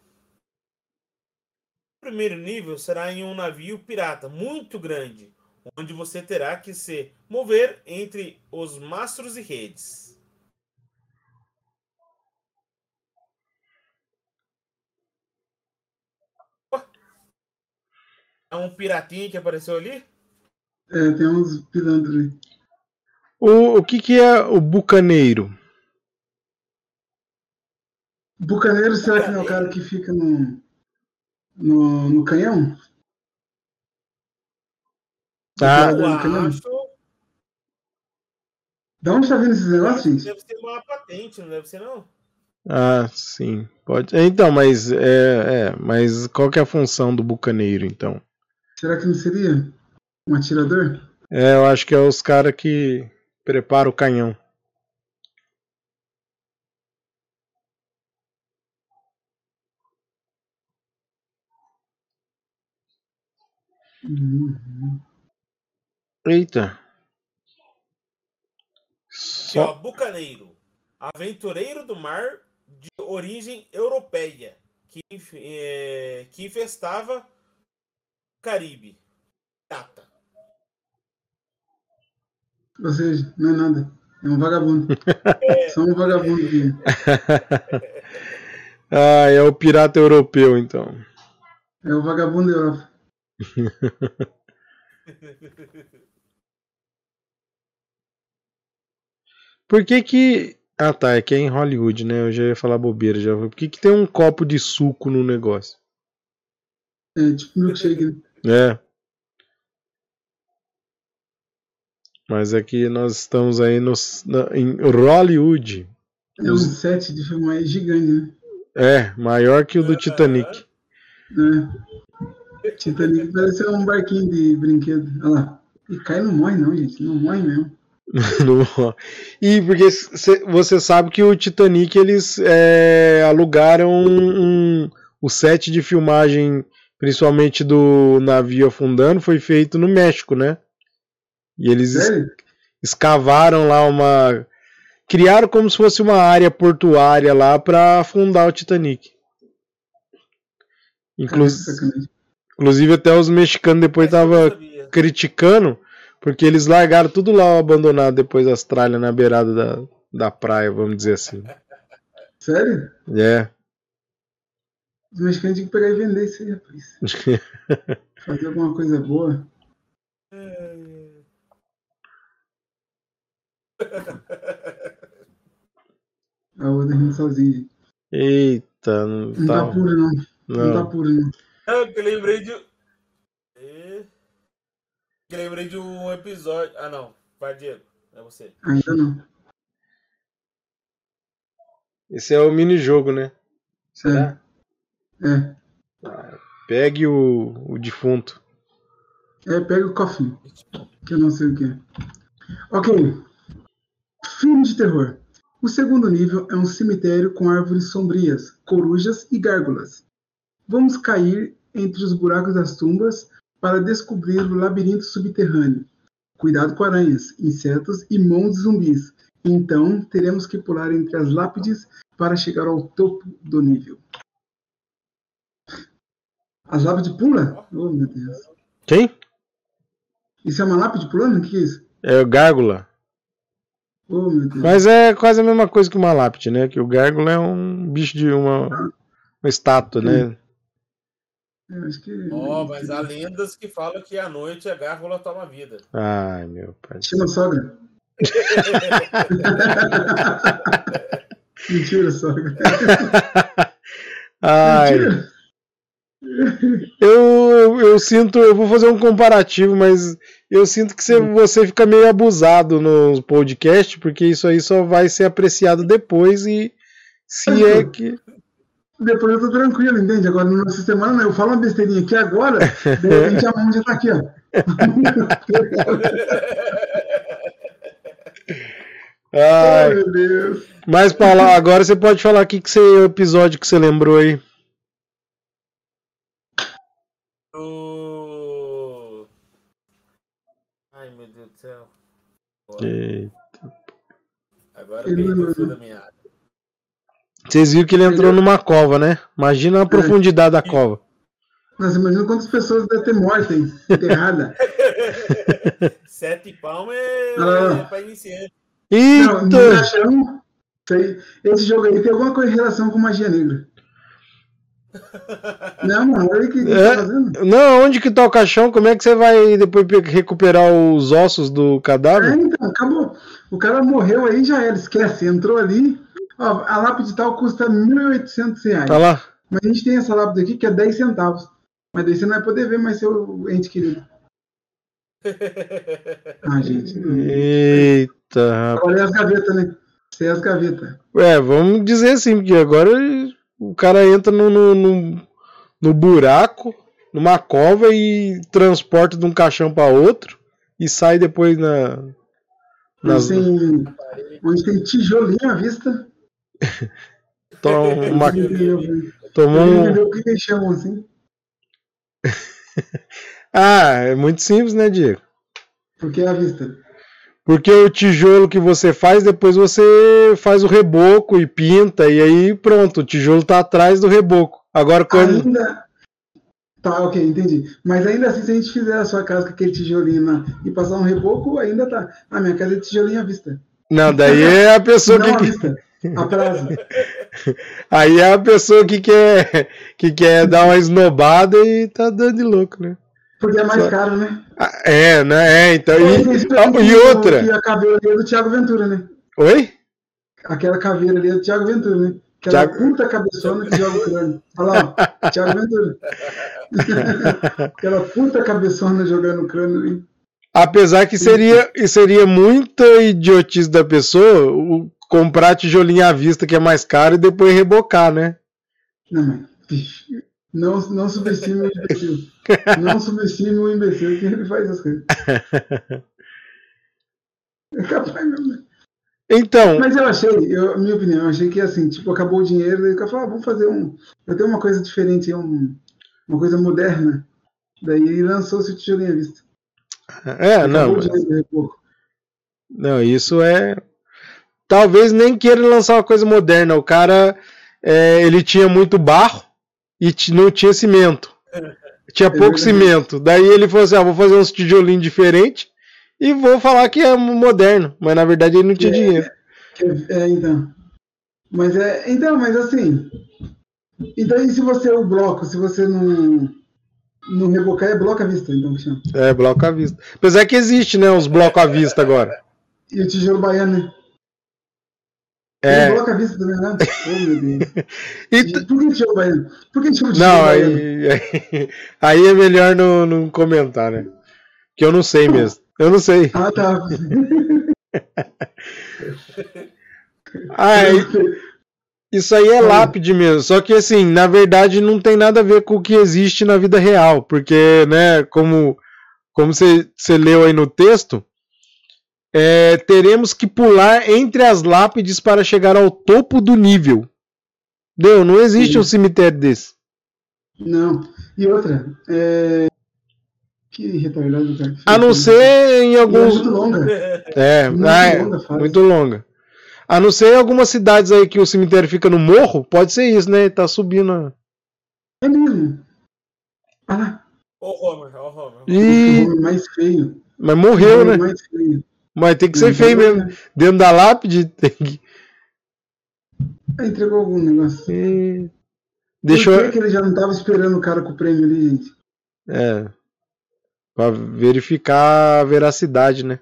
O primeiro nível será em um navio pirata muito grande, onde você terá que se mover entre os mastros e redes. É um piratinha que apareceu ali? é, tem uns pilantras ali. O, o que, que é o bucaneiro? Bucaneiro, será que não é o cara que fica no, no, no canhão? Ah, Do Eu canhão? acho. Da onde tá vindo esses negócios, gente? deve ser uma patente, não deve ser não? ah, sim. Pode. Então, mas é, é, mas qual que é a função do bucaneiro, então? Será que não seria um atirador? É, eu acho que é os caras que preparam o canhão. Uhum. Eita. Aqui, ó, Só... Bucaneiro. Aventureiro do mar de origem europeia. Que, é, que infestava Caribe. Pirata. Ou seja, não é nada. É um vagabundo. Só um vagabundo. ah, é o pirata europeu, então. É o vagabundo da Europa. Por que que. Ah, tá. É que é em Hollywood, né? Eu já ia falar bobeira já. Por que que tem um copo de suco no negócio? É tipo milkshake, né? É. Mas é que nós estamos aí nos, na- em Hollywood. É um set de filmagem gigante, né? É, maior que o do Titanic. É. Titanic parece um barquinho de brinquedo. Olha lá. E cai não morre, não, gente. Não morre mesmo. E porque cê- você sabe que o Titanic eles é, alugaram um- um- o set de filmagem, principalmente do navio afundando, foi feito no México, né? E eles es- escavaram lá uma. Criaram como se fosse uma área portuária lá para afundar o Titanic. Inclu- Cara, sacanagem. Inclusive até os mexicanos depois estavam criticando, porque eles largaram tudo lá abandonado depois das tralhas na beirada da, da praia, vamos dizer assim. Sério? É. Os mexicanos tinham que pegar e vender isso aí, rapaz. Fazer alguma coisa boa. A outra rindo sozinha. Eita, não Não tá tá. puro, não. Não tá Não. puro, não. Não, que eu lembrei de. É. Que eu lembrei de um episódio. Ah, não. Vai, Diego. É você. Ainda não. Esse é o mini-jogo, né? Será? É. Pegue o, o defunto. É, pega o coffin. Que eu não sei o que é. Ok. Filme de terror. O segundo nível é um cemitério com árvores sombrias, corujas e gárgulas. Vamos cair entre os buracos das tumbas para descobrir o labirinto subterrâneo. Cuidado com aranhas, insetos e mãos de zumbis. Então, teremos que pular entre as lápides para chegar ao topo do nível. As lápides pula? Oh, meu Deus. Quem? Isso é uma lápide pulando? O que é isso? É o Gárgula. Oh, meu Deus. Mas é quase a mesma coisa que uma lápide, né? Que o Gárgula é um bicho de uma, uma estátua, né? Eu acho que... Ó, mas há lendas que falam que à noite a gárgula toma vida. Ai, meu pai. Chama sogra. Mentira, sogra. Ai, Mentira. Eu, eu, sinto, eu vou fazer um comparativo, mas eu sinto que você, você fica meio abusado no podcast, porque isso aí só vai ser apreciado depois e se é que. Depois eu tô tranquilo, entende? Agora no nosso semana não. Eu falo uma besteirinha aqui agora, de repente a mão já tá aqui, ó. Ai, Ai, meu Deus. mas lá, agora você pode falar aqui que você, o episódio que você lembrou aí. Ai, meu Deus do céu. E- Agora Ele não- da meada. Vocês viram que ele entrou numa cova, né? Imagina a profundidade da cova. Nossa, imagina quantas pessoas devem ter morto, hein? Enterrada. Sete palmas é, Ah. é pra iniciante. Não, Eita! isso aí- esse jogo aí tem alguma coisa em relação com magia negra. Não, mano, olha o que que É? tá fazendo. Não, onde que tá o caixão? Como é que você vai depois pe- recuperar os ossos do É, cadáver? então, acabou. O cara morreu aí, já era, esquece. Entrou ali. Ó, a lápide tal custa 1.800 reais. Tá lá. Mas a gente tem essa lápide aqui que é 10 centavos. Mas daí você não vai poder ver mais seu ente querido. Ah, gente. Eita. Agora é as gavetas, né? Isso é as gavetas. É, vamos dizer assim, porque agora o cara entra no, no, no, no buraco, numa cova e transporta de um caixão para outro e sai depois na. Nas, Onde, tem, tem tijolinho à vista. toma uma- tomou um, o que chamam assim. Ah, é muito simples, né, Diego? Porque é à vista. Porque o tijolo que você faz, depois você faz o reboco e pinta, e aí pronto, o tijolo tá atrás do reboco. Agora quando. Ainda. Tá, ok, entendi. Mas ainda assim, se a gente fizer a sua casa com aquele tijolinho lá e passar um reboco, ainda tá. Ah, minha casa é tijolinho à vista. Não, daí é a pessoa Não à que. vista. A prazo. Aí é a pessoa que quer, que quer dar uma esnobada e tá dando de louco, né? Porque é mais caro, né? Ah, É, né? É, então. E, isso ah, e outra. Que a caveira ali é do Thiago Ventura, né? Oi? Aquela caveira ali é do Thiago Ventura, né? Aquela Thiago- puta cabeçona que joga o crânio. Olha lá, ó. Thiago Ventura. Aquela puta cabeçona jogando o crânio ali. Apesar que seria, e seria muita idiotice da pessoa o- comprar tijolinho à vista, que é mais caro, e depois rebocar, né? Não, mas, bicho, não, não subestime o imbecil. Não subestime o imbecil que ele faz essas coisas. É capaz mesmo, né? Então, Mas eu achei, eu, minha opinião, eu achei que assim, tipo, acabou o dinheiro, daí o cara falou, ah, vamos fazer um. Eu tenho uma coisa diferente, um, uma coisa moderna. Daí lançou-se o tijolinho à vista. é, Acabou não, o dinheiro não, isso é. Talvez nem queira lançar uma coisa moderna. O cara, é, ele tinha muito barro e não tinha cimento. Tinha pouco verdade. cimento. Daí ele falou assim: ah, vou fazer uns tijolinhos diferentes e vou falar que é moderno. Mas na verdade ele não tinha É. dinheiro. É, então. Mas é. Então, mas assim. Então, e se você é o bloco, se você não. Não rebocar, é bloco à vista, então que chama. É, bloco à vista. Apesar que existe, né? Os blocos à vista agora. E o tijolo baiano, né? É. Bloco à vista também, né? Oh, meu Deus. E Por que tijolo baiano? Por que chama tijolo Não, aí, aí, aí é melhor não, não comentar, né? Que eu não sei mesmo. Eu não sei. Ah, tá. Aí, Isso aí é lápide mesmo. Só que assim, na verdade, não tem nada a ver com o que existe na vida real. Porque, né, como, como você, você leu aí no texto, é, teremos que pular entre as lápides para chegar ao topo do nível. Deu, não existe Sim. um cemitério desse. Não. E outra, é... Que retardado, cara. A não ser em E é alguns. muito longa. É, Muito é, longa muito longa. A não ser em algumas cidades aí que o cemitério fica no morro, pode ser isso, né? Tá subindo. É mesmo. Ah lá. Ô, Homer, ô, Homer. O Ih, nome mais feio. mas morreu, O nome né? Mais feio. Mas tem que ser Então, feio mesmo. Dentro da lápide tem que. Ah, entregou algum negócio. Ih, Deixou. Por que, que ele já não tava esperando o cara com o prêmio ali, gente? É. Pra verificar a veracidade, né?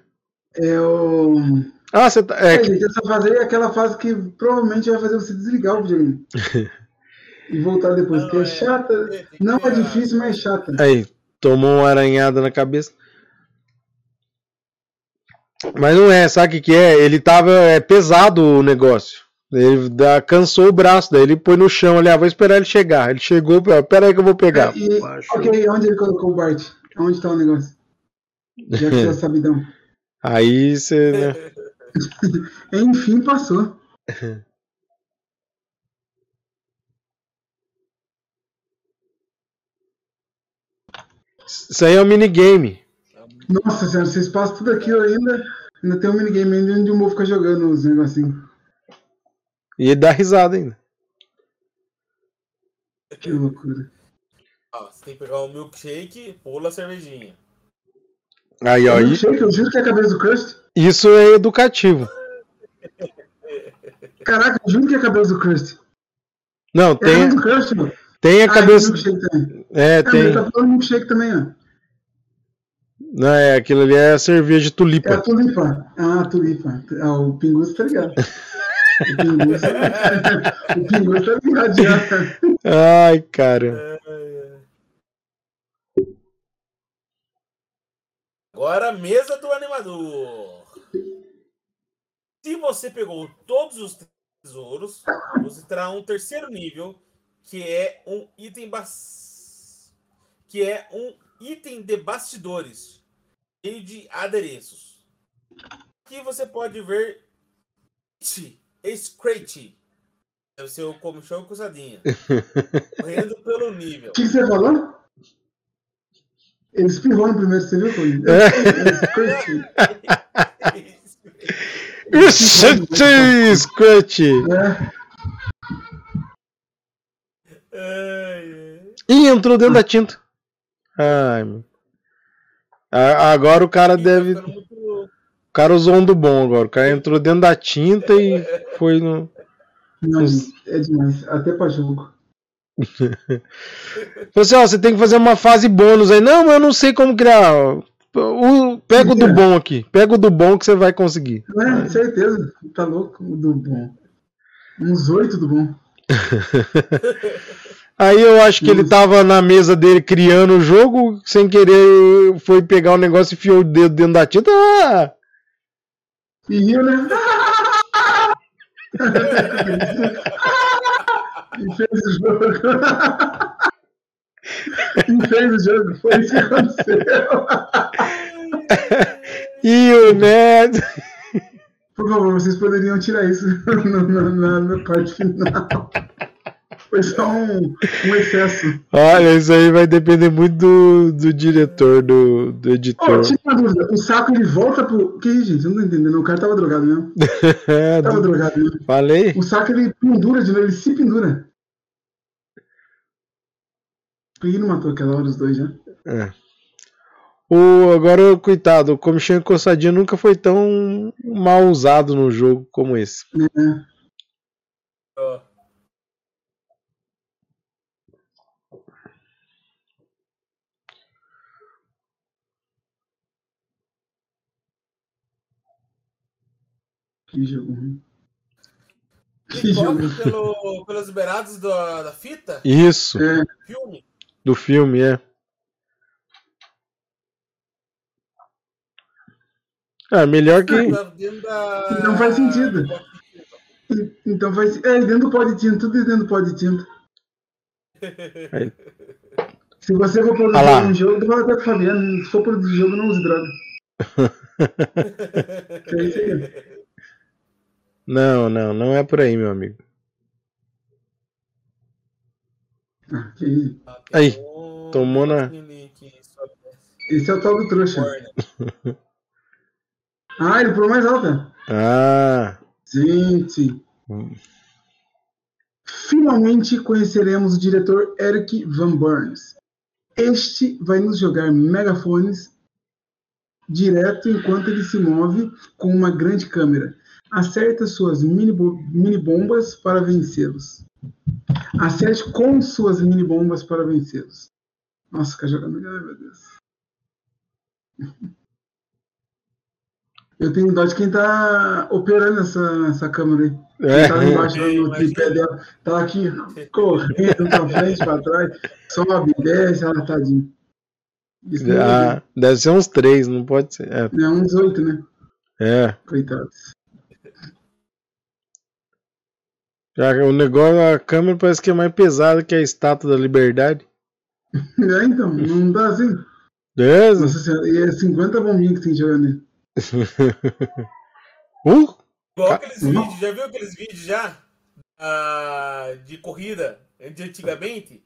É o. Ah, você tá. É, É, gente, essa fase aí é aquela fase que provavelmente vai fazer você desligar o videogame. e voltar depois, porque é chata. Não é difícil, mas é chata. Aí, tomou uma aranhada na cabeça. Mas não é, sabe o que, que é? Ele tava é, pesado o negócio. Ele dá- cansou o braço, daí ele põe no chão ali, ah, vou esperar ele chegar. Ele chegou, pera aí que eu vou pegar. E, Baixou. ok, onde ele colocou o Bart? Onde tá o negócio? Já que você é sabidão. Aí você. Né? Enfim, passou. Isso aí é um minigame. Nossa senhora, vocês passam tudo aquilo ainda. Ainda tem um minigame ainda onde o Mo fica jogando os negocinhos. E ele dá risada ainda. Que loucura. Ó, você tem que pegar o milkshake, pula a cervejinha. Aí, ó. Que eu juro que é a cabeça do Krusty. Isso é educativo. Caraca, eu juro que é a cabeça do Krusty. Não, É a tem, do Krusty, mano. tem a Ah, cabeça. milkshake também. É, É, tem. tá falando milkshake também, ó. Não, é, aquilo ali é cerveja de É a tulipa. tulipa. Ah, a tulipa. Ah, o pinguço tá ligado. O pinguço, o pinguço tá ligado já. Ai, cara. Agora a mesa do animador. Se você pegou todos os tesouros, você terá um terceiro nível, que é um item bas... que é um item de bastidores, cheio de adereços. Aqui você pode ver Scratch. Deve ser o comichão coçadinha. Correndo pelo nível. O que que você falou? Ele espirrou no primeiro, você viu, Scratch! É, ai. Ih, entrou dentro da tinta. Ai, meu. Agora o cara deve. Tá louco. O cara usou um do bom agora. O cara entrou dentro da tinta e foi no. não, é demais. Até pra jogo. Assim, ó, você tem que fazer uma fase bônus aí. Não, mas eu não sei como criar. O, pega o do bom aqui. Pega o do bom que você vai conseguir. É, certeza. Tá louco o do bom. Uns oito do bom. Aí eu acho que ele tava na mesa dele criando o jogo, sem querer foi pegar o negócio e enfiou o dedo dentro da tinta. Ah! E riu, né? e fez o jogo. e fez o jogo. Foi isso que aconteceu. E o Ned. Por favor, vocês poderiam tirar isso no- na, na parte final. Foi só um, um excesso. Olha, isso aí vai depender muito do, do diretor, do, do Oh, editor. tinha uma dúvida. O saco ele volta pro. Que isso, gente? Eu não tô entendendo. O cara tava drogado mesmo. É, Tava do- drogado mesmo. falei? O saco ele pendura de novo, ele se pendura. Por que não matou aquela hora os dois já? É. O, agora, coitado, o comichão encostadinho nunca foi tão mal usado no jogo como esse. É. Ó. Que jogo ruim. Que jogo corre pelo, pelos beirados da, da fita, Isso, É, filme. do filme, é. É, melhor que. tá dentro da- Não faz sentido. Então faz. É, dentro do pó de tinta, tudo dentro do pó de tinta. Aí. Se você for produzir Ah um jogo, vou até Fabiano, se for produzir jogo, não use droga. É isso aí. Não, não, não é por aí, meu amigo. Isso. Aí, tomou na- Esse é o tal do trouxa. Ah, ele pulou mais alta. Ah, Gente. Hum. Finalmente conheceremos o diretor Eric Van Burns. Este vai nos jogar megafones direto enquanto ele se move com uma grande câmera. Acerta suas mini, bo- mini bombas para vencê-los. Acerte com suas mini bombas para vencê-los. Nossa, fica jogando. Ai, meu Deus. Eu tenho dó de quem tá operando essa, essa câmera aí. é. Tá lá embaixo lá no tripé dela. Tá aqui, correndo pra frente, pra trás. Sobe, desce, ela tadinho. Isso não é, Ah, deve ser uns três, não pode ser. É, é uns oito, né? é. Coitados. Já que o negócio, a câmera parece que é mais pesada que a estátua da liberdade. É, então, não dá assim. Beleza? Nossa senhora, e é 50 bombinhas que tem jogando nele. Uh, Igual aqueles vídeos, já viu aqueles vídeos já? Ah, de corrida de antigamente?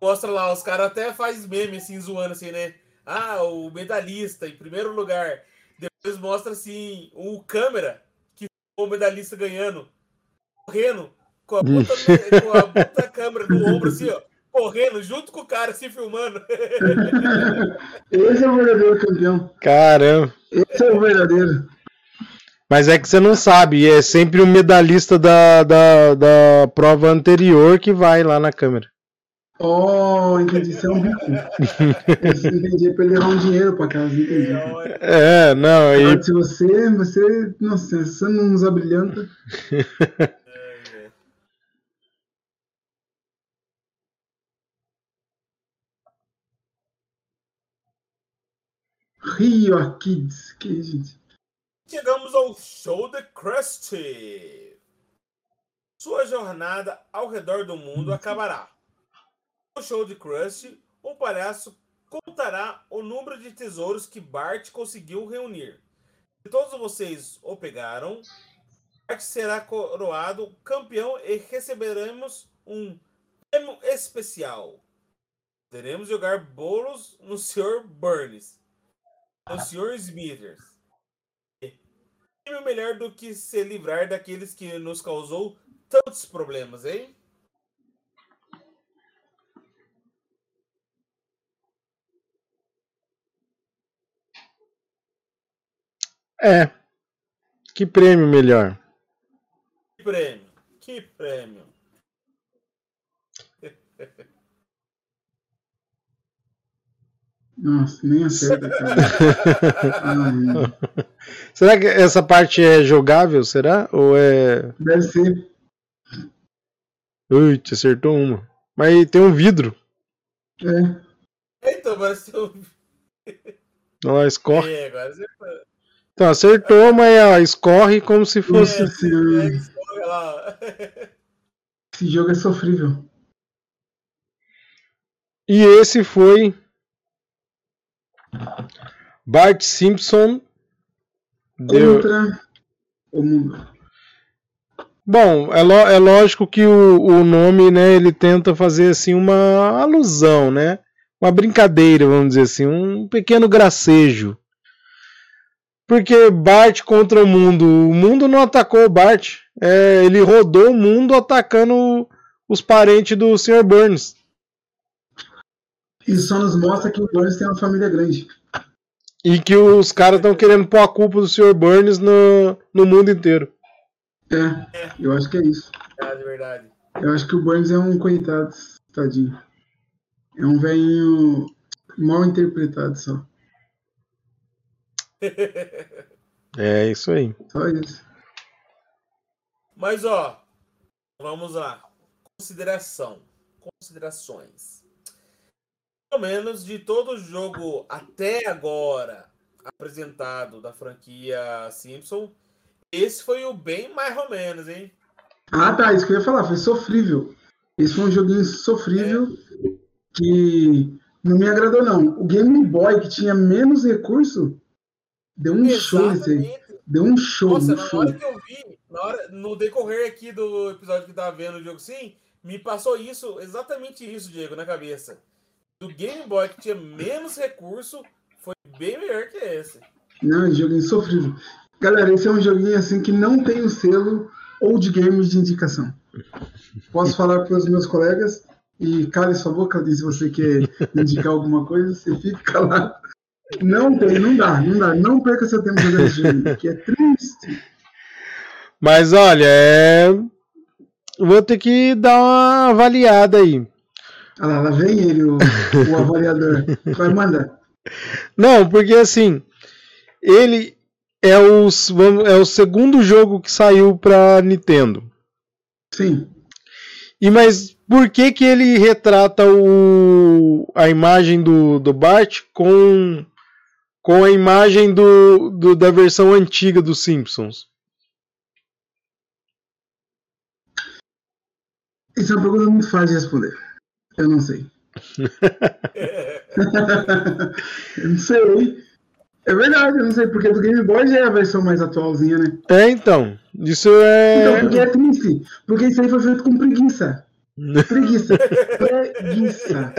Mostra lá, os caras até faz meme assim, zoando assim, né? Ah, o medalhista em primeiro lugar. Depois mostra assim, o câmera que o medalhista ganhando, correndo, com a puta, com a puta câmera no ombro, assim, ó, correndo junto com o cara, se filmando. Esse é o verdadeiro campeão. caramba. Esse é o verdadeiro. Mas é que você não sabe, é sempre o medalhista da, da, da prova anterior que vai lá na câmera. Oh, entendi. Isso é um. Esse, entendi. É pra ele levar um dinheiro pra casa. Entendi. É, não, aí. Agora, se você, você, nossa, você não nos abrilhanta. Rio Kids. Que gente? Chegamos ao show de Krusty. Sua jornada ao redor do mundo acabará. No show de Krusty, o palhaço contará o número de tesouros que Bart conseguiu reunir. Se todos vocês o pegaram, Bart será coroado campeão e receberemos um prêmio especial. Poderemos jogar bolos no Sr. Burns, no Sr. Smithers prêmio melhor do que se livrar daqueles que nos causou tantos problemas, hein? É. Que prêmio melhor? Que prêmio? Que prêmio? Nossa, nem acerta, cara. Ai, Será que essa parte é jogável? Será? Ou é. deve ser. Ui, te acertou uma. Mas tem um vidro. É. Então, parece que eu... Ela escorre. É, agora você... Então, acertou, mas ó, escorre como se fosse. Senhora. É. Esse jogo é sofrível. E esse foi. Bart Simpson. Deu... Contra o mundo. Bom, é, é lógico que o, o nome, né, ele tenta fazer assim uma alusão, né? Uma brincadeira, vamos dizer assim, um pequeno gracejo. Porque Bart contra o mundo, o mundo não atacou o Bart, é, ele rodou o mundo atacando os parentes do Sr. Burns. Isso só nos mostra que o Burns tem uma família grande. E que os caras estão querendo pôr a culpa do Sr. Burns no, no mundo inteiro. É, eu acho que é isso. É, de verdade. Eu acho que o Burns é um coitado, tadinho. É um velhinho mal interpretado só. É isso aí. Só isso. Mas, ó, vamos lá. Consideração. Considerações. Pelo menos de todo jogo até agora apresentado da franquia Simpson, esse foi o bem mais ou menos, hein? Ah, tá, isso que eu ia falar, foi sofrível. Esse foi um joguinho sofrível que não me agradou, não. O Game Boy, que tinha menos recurso, deu um show nesse aí. Exatamente. Deu um show, Nossa, um na show. hora que eu vi, na hora, no decorrer aqui do episódio que tava vendo o jogo sim, me passou isso, exatamente isso, Diego, na cabeça. Do Game Boy que tinha menos recurso, foi bem melhor que esse. Não, joguinho sofrível. Galera, esse é um joguinho assim que não tem o selo Old Games de indicação. Posso falar para os meus colegas e cale sua boca se você quer indicar alguma coisa, você fica calado. Não tem, não dá, não dá. Não perca seu tempo jogando esse jogo, que é triste. Mas olha, é. Vou ter que dar uma avaliada aí. Olha lá, lá vem ele, o, o avaliador. Vai, manda. Não, porque assim, ele é o, vamos- é o segundo jogo que saiu pra Nintendo. Sim. E mas por que que ele retrata o, a imagem do, do Bart com, com a imagem do, do- da versão antiga dos Simpsons? Isso é uma pergunta muito fácil de responder. Eu não sei. eu não sei. É verdade, eu não sei, porque do Game Boy já é a versão mais atualzinha, né? É, então. Isso Então, é. porque é triste. Porque isso aí foi feito com preguiça. Preguiça. Preguiça.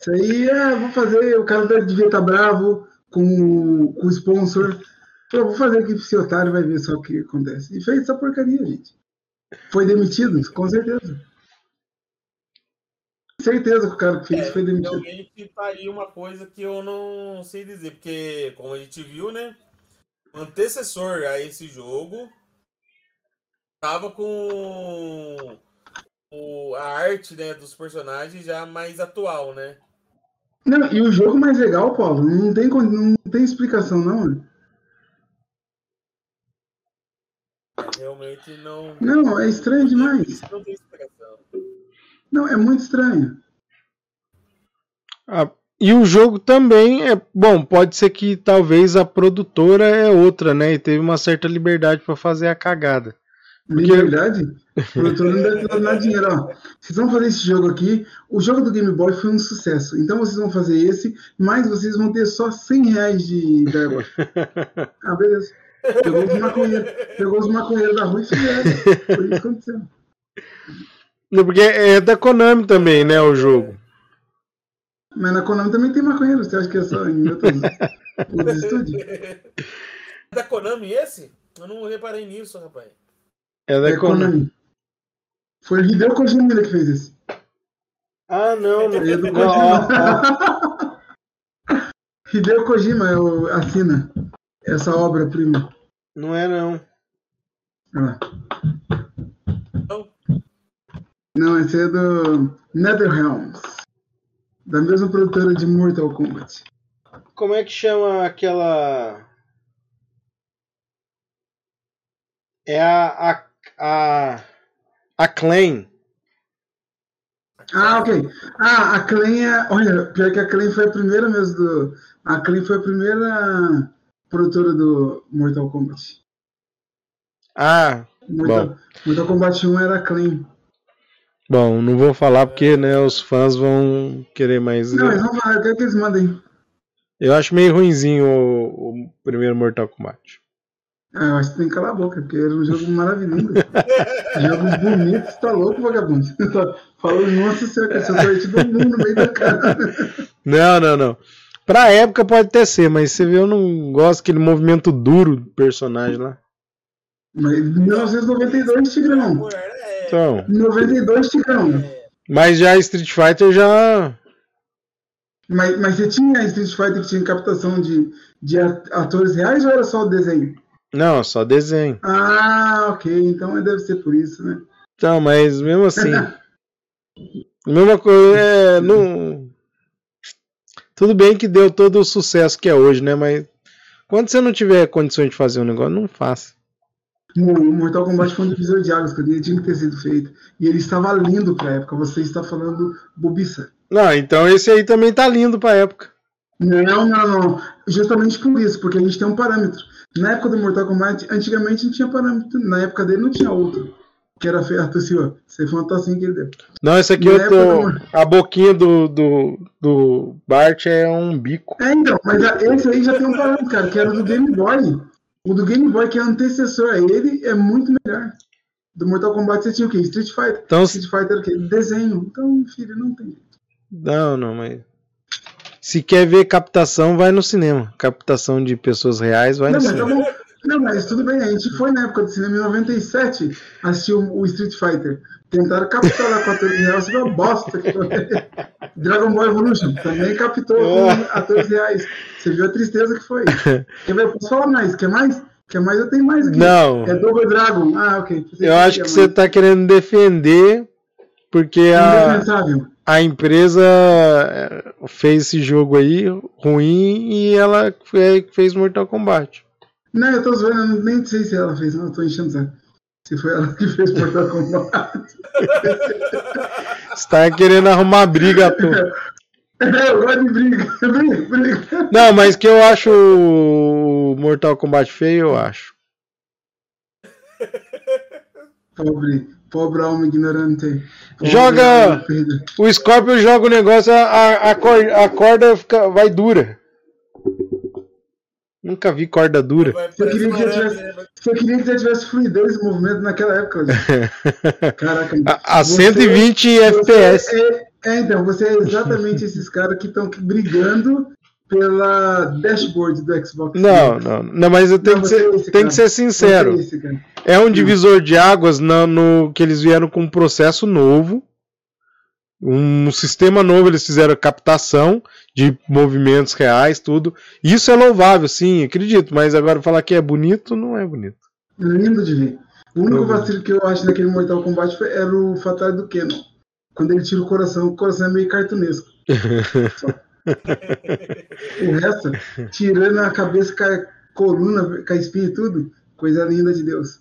Isso aí, é, vou fazer, o cara devia estar bravo com, o- com o sponsor. Falou, vou fazer aqui pra esse otário, vai ver só o que acontece. E fez essa porcaria, gente. Foi demitido, com certeza. Certeza que o cara que fez É, foi demitido. realmente tá aí uma coisa que eu não sei dizer, porque como a gente viu, né? O antecessor a esse jogo tava com o, a arte né, dos personagens já mais atual, né? Não, e o jogo mais legal, Paulo, não tem, não tem explicação, não. né? Realmente não. Não, é estranho demais. Não tem explicação. Não, é muito estranho. Ah, e o jogo também é. Bom, pode ser que talvez a produtora é outra, né? E teve uma certa liberdade pra fazer a cagada. Porque- Liberdade? O produtor não deve ter dinheiro, ó. Vocês vão fazer esse jogo aqui. O jogo do Game Boy foi um sucesso. Então vocês vão fazer esse, mas vocês vão ter só 100 reais de verba. Ah, beleza. Pegou os maconheiros, pegou os maconheiros da rua e fizeram. Foi isso que aconteceu. Porque é da Konami também, né? O jogo. Mas na Konami também tem maconheiro. Você acha que é só em outros, outros estúdios? Da Konami esse? Eu não reparei nisso, rapaz. É da É Konami. Konami. Foi o Hideo Kojima que fez isso. Ah, não, não. É do. Kojima. Hideo Kojima é o, assina essa obra-prima. Não é, não. Olha lá. Não. Não, esse é do NetherRealms. Da mesma produtora de Mortal Kombat. Como é que chama aquela. É a. A. A, a Clan. Ah, ok. Ah, a Clan é. Olha, pior que a Clan foi a primeira mesmo do. A Clan foi a primeira produtora do Mortal Kombat. Ah, Mortal, Mortal Kombat 1 era a Clan. Bom, não vou falar porque né, os fãs vão querer mais. Não, eles vão falar, eu quero que eles mandem. Eu acho meio ruinzinho o, o primeiro Mortal Kombat. Ah, eu acho que tem que calar a boca, porque era um jogo maravilhoso. Jogos bonitos, tá louco, vagabundo. Falou, nossa senhora, que essa parte do mundo no meio da cara. Não, não, não. Pra época pode até ser, mas você vê, eu não gosto daquele movimento duro do personagem lá. Mas 1992, Tigrão. É, Então, 92, Tigrão. mas já Street Fighter já. Mas, mas você tinha Street Fighter que tinha captação de, de atores reais ou era só o desenho? Não, só desenho. Ah, ok. Então deve ser por isso, né? Então, mas mesmo assim. mesma coisa, é. Não... Tudo bem que deu todo o sucesso que é hoje, né? Mas quando você não tiver condições de fazer um negócio, não faça. O Mortal Kombat foi um divisor de águas, que ele tinha que ter sido feito. E ele estava lindo pra época. Você está falando bobiça. Não, então esse aí também tá lindo pra época. Não, não, não. Justamente por isso, porque a gente tem um parâmetro. Na época do Mortal Kombat, antigamente não tinha parâmetro. Na época dele não tinha outro. Que era feito assim, ó. Você foi uma tocinha que ele deu. Não, esse aqui Na eu tô. A boquinha do, do, do Bart é um bico. É, então, mas esse aí já tem um parâmetro, cara, que era do Game Boy. O do Game Boy, que é antecessor a ele, é muito melhor. Do Mortal Kombat você tinha o quê? Street Fighter. Então, Street Fighter era o quê? Desenho. Então, filho, não tem. não, não, mas. Se quer ver captação, vai no cinema. Captação de pessoas reais, vai Não, no mas tá cinema. bom. Não, mas tudo bem, a gente foi na época do cinema em 97 assistir o, Street Fighter. Tentaram captar lá 14 reais, isso foi uma bosta. que foi. Dragon Ball Evolution também captou com a 14 reais. Você viu a tristeza que foi. Quer ver? Posso falar mais? Quer mais? Quer mais? Eu tenho mais aqui. Não. É Double Dragon. Ah, ok. Pensei Eu acho que você mais. tá querendo defender porque a, a empresa eh, fez esse jogo aí ruim e ela fe- fez Mortal Kombat. Não, eu tô zoando, eu nem sei se ela fez, não, eu tô enchendo saco. Se foi ela que fez Mortal Kombat. Você tá querendo arrumar briga toa. É, eu gosto de briga. Briga, briga. Não, mas que eu acho o Mortal Kombat feio, eu acho. Pobre, pobre alma ignorante. Pobre Joga- alma. O Scorpion joga o negócio, a, a, cor- a corda fica, vai dura. Nunca vi corda dura. Eu queria que tivesse- né? Se eu queria que já tivesse fluidez no movimento naquela época. Caraca, A, a você- 120 FPS. Você é, é, então, você é exatamente esses caras que estão brigando pela dashboard do Xbox. Não, não, não, mas eu tenho, Não, que, você ser, é tem que ser sincero. Você é esse. É um divisor de águas na- no, que eles vieram com um processo novo. Um sistema novo, eles fizeram captação de movimentos reais, tudo. Isso é louvável, sim, acredito. Mas agora falar que é bonito, não é bonito. Lindo de ver. O único Uhum. vacilo que eu acho naquele Mortal Kombat foi- era o Fatal do Kenon. Quando ele tira o coração, o coração é meio cartunesco. O resto, tirando a cabeça com a coluna, com a espinha e tudo, coisa linda de Deus.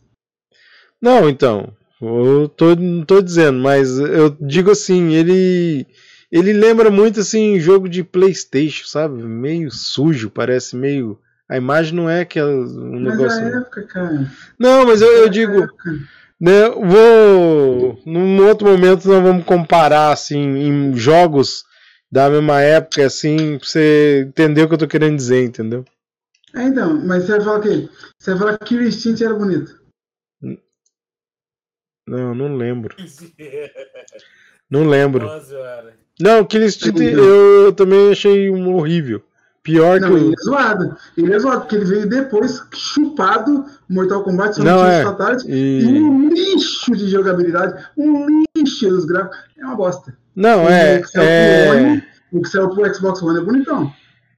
Não, então. Eu tô, não tô dizendo, mas eu digo assim, ele. Ele lembra muito assim jogo de Playstation, sabe? Meio sujo, parece meio. A imagem não é aquela um Mas negócio. é a época, cara. Não, mas eu, eu É digo, época. né, vou num outro momento nós vamos comparar assim em jogos da mesma época assim, pra você entender o que eu tô querendo dizer, entendeu? É, então, mas você vai falar o quê? Você vai falar que Killer Instinct era bonito. Não, não lembro. Não lembro. Não, Instinct Então. eu também achei um horrível. Pior que Não, ele o é zoado. Ele é zoado, porque ele veio depois chupado Mortal Kombat, só Não, é. os fatalities, e e um lixo de jogabilidade, um lixo dos gráficos. É uma bosta. não O é que saiu pro é One, o que saiu pro Xbox One é bonitão.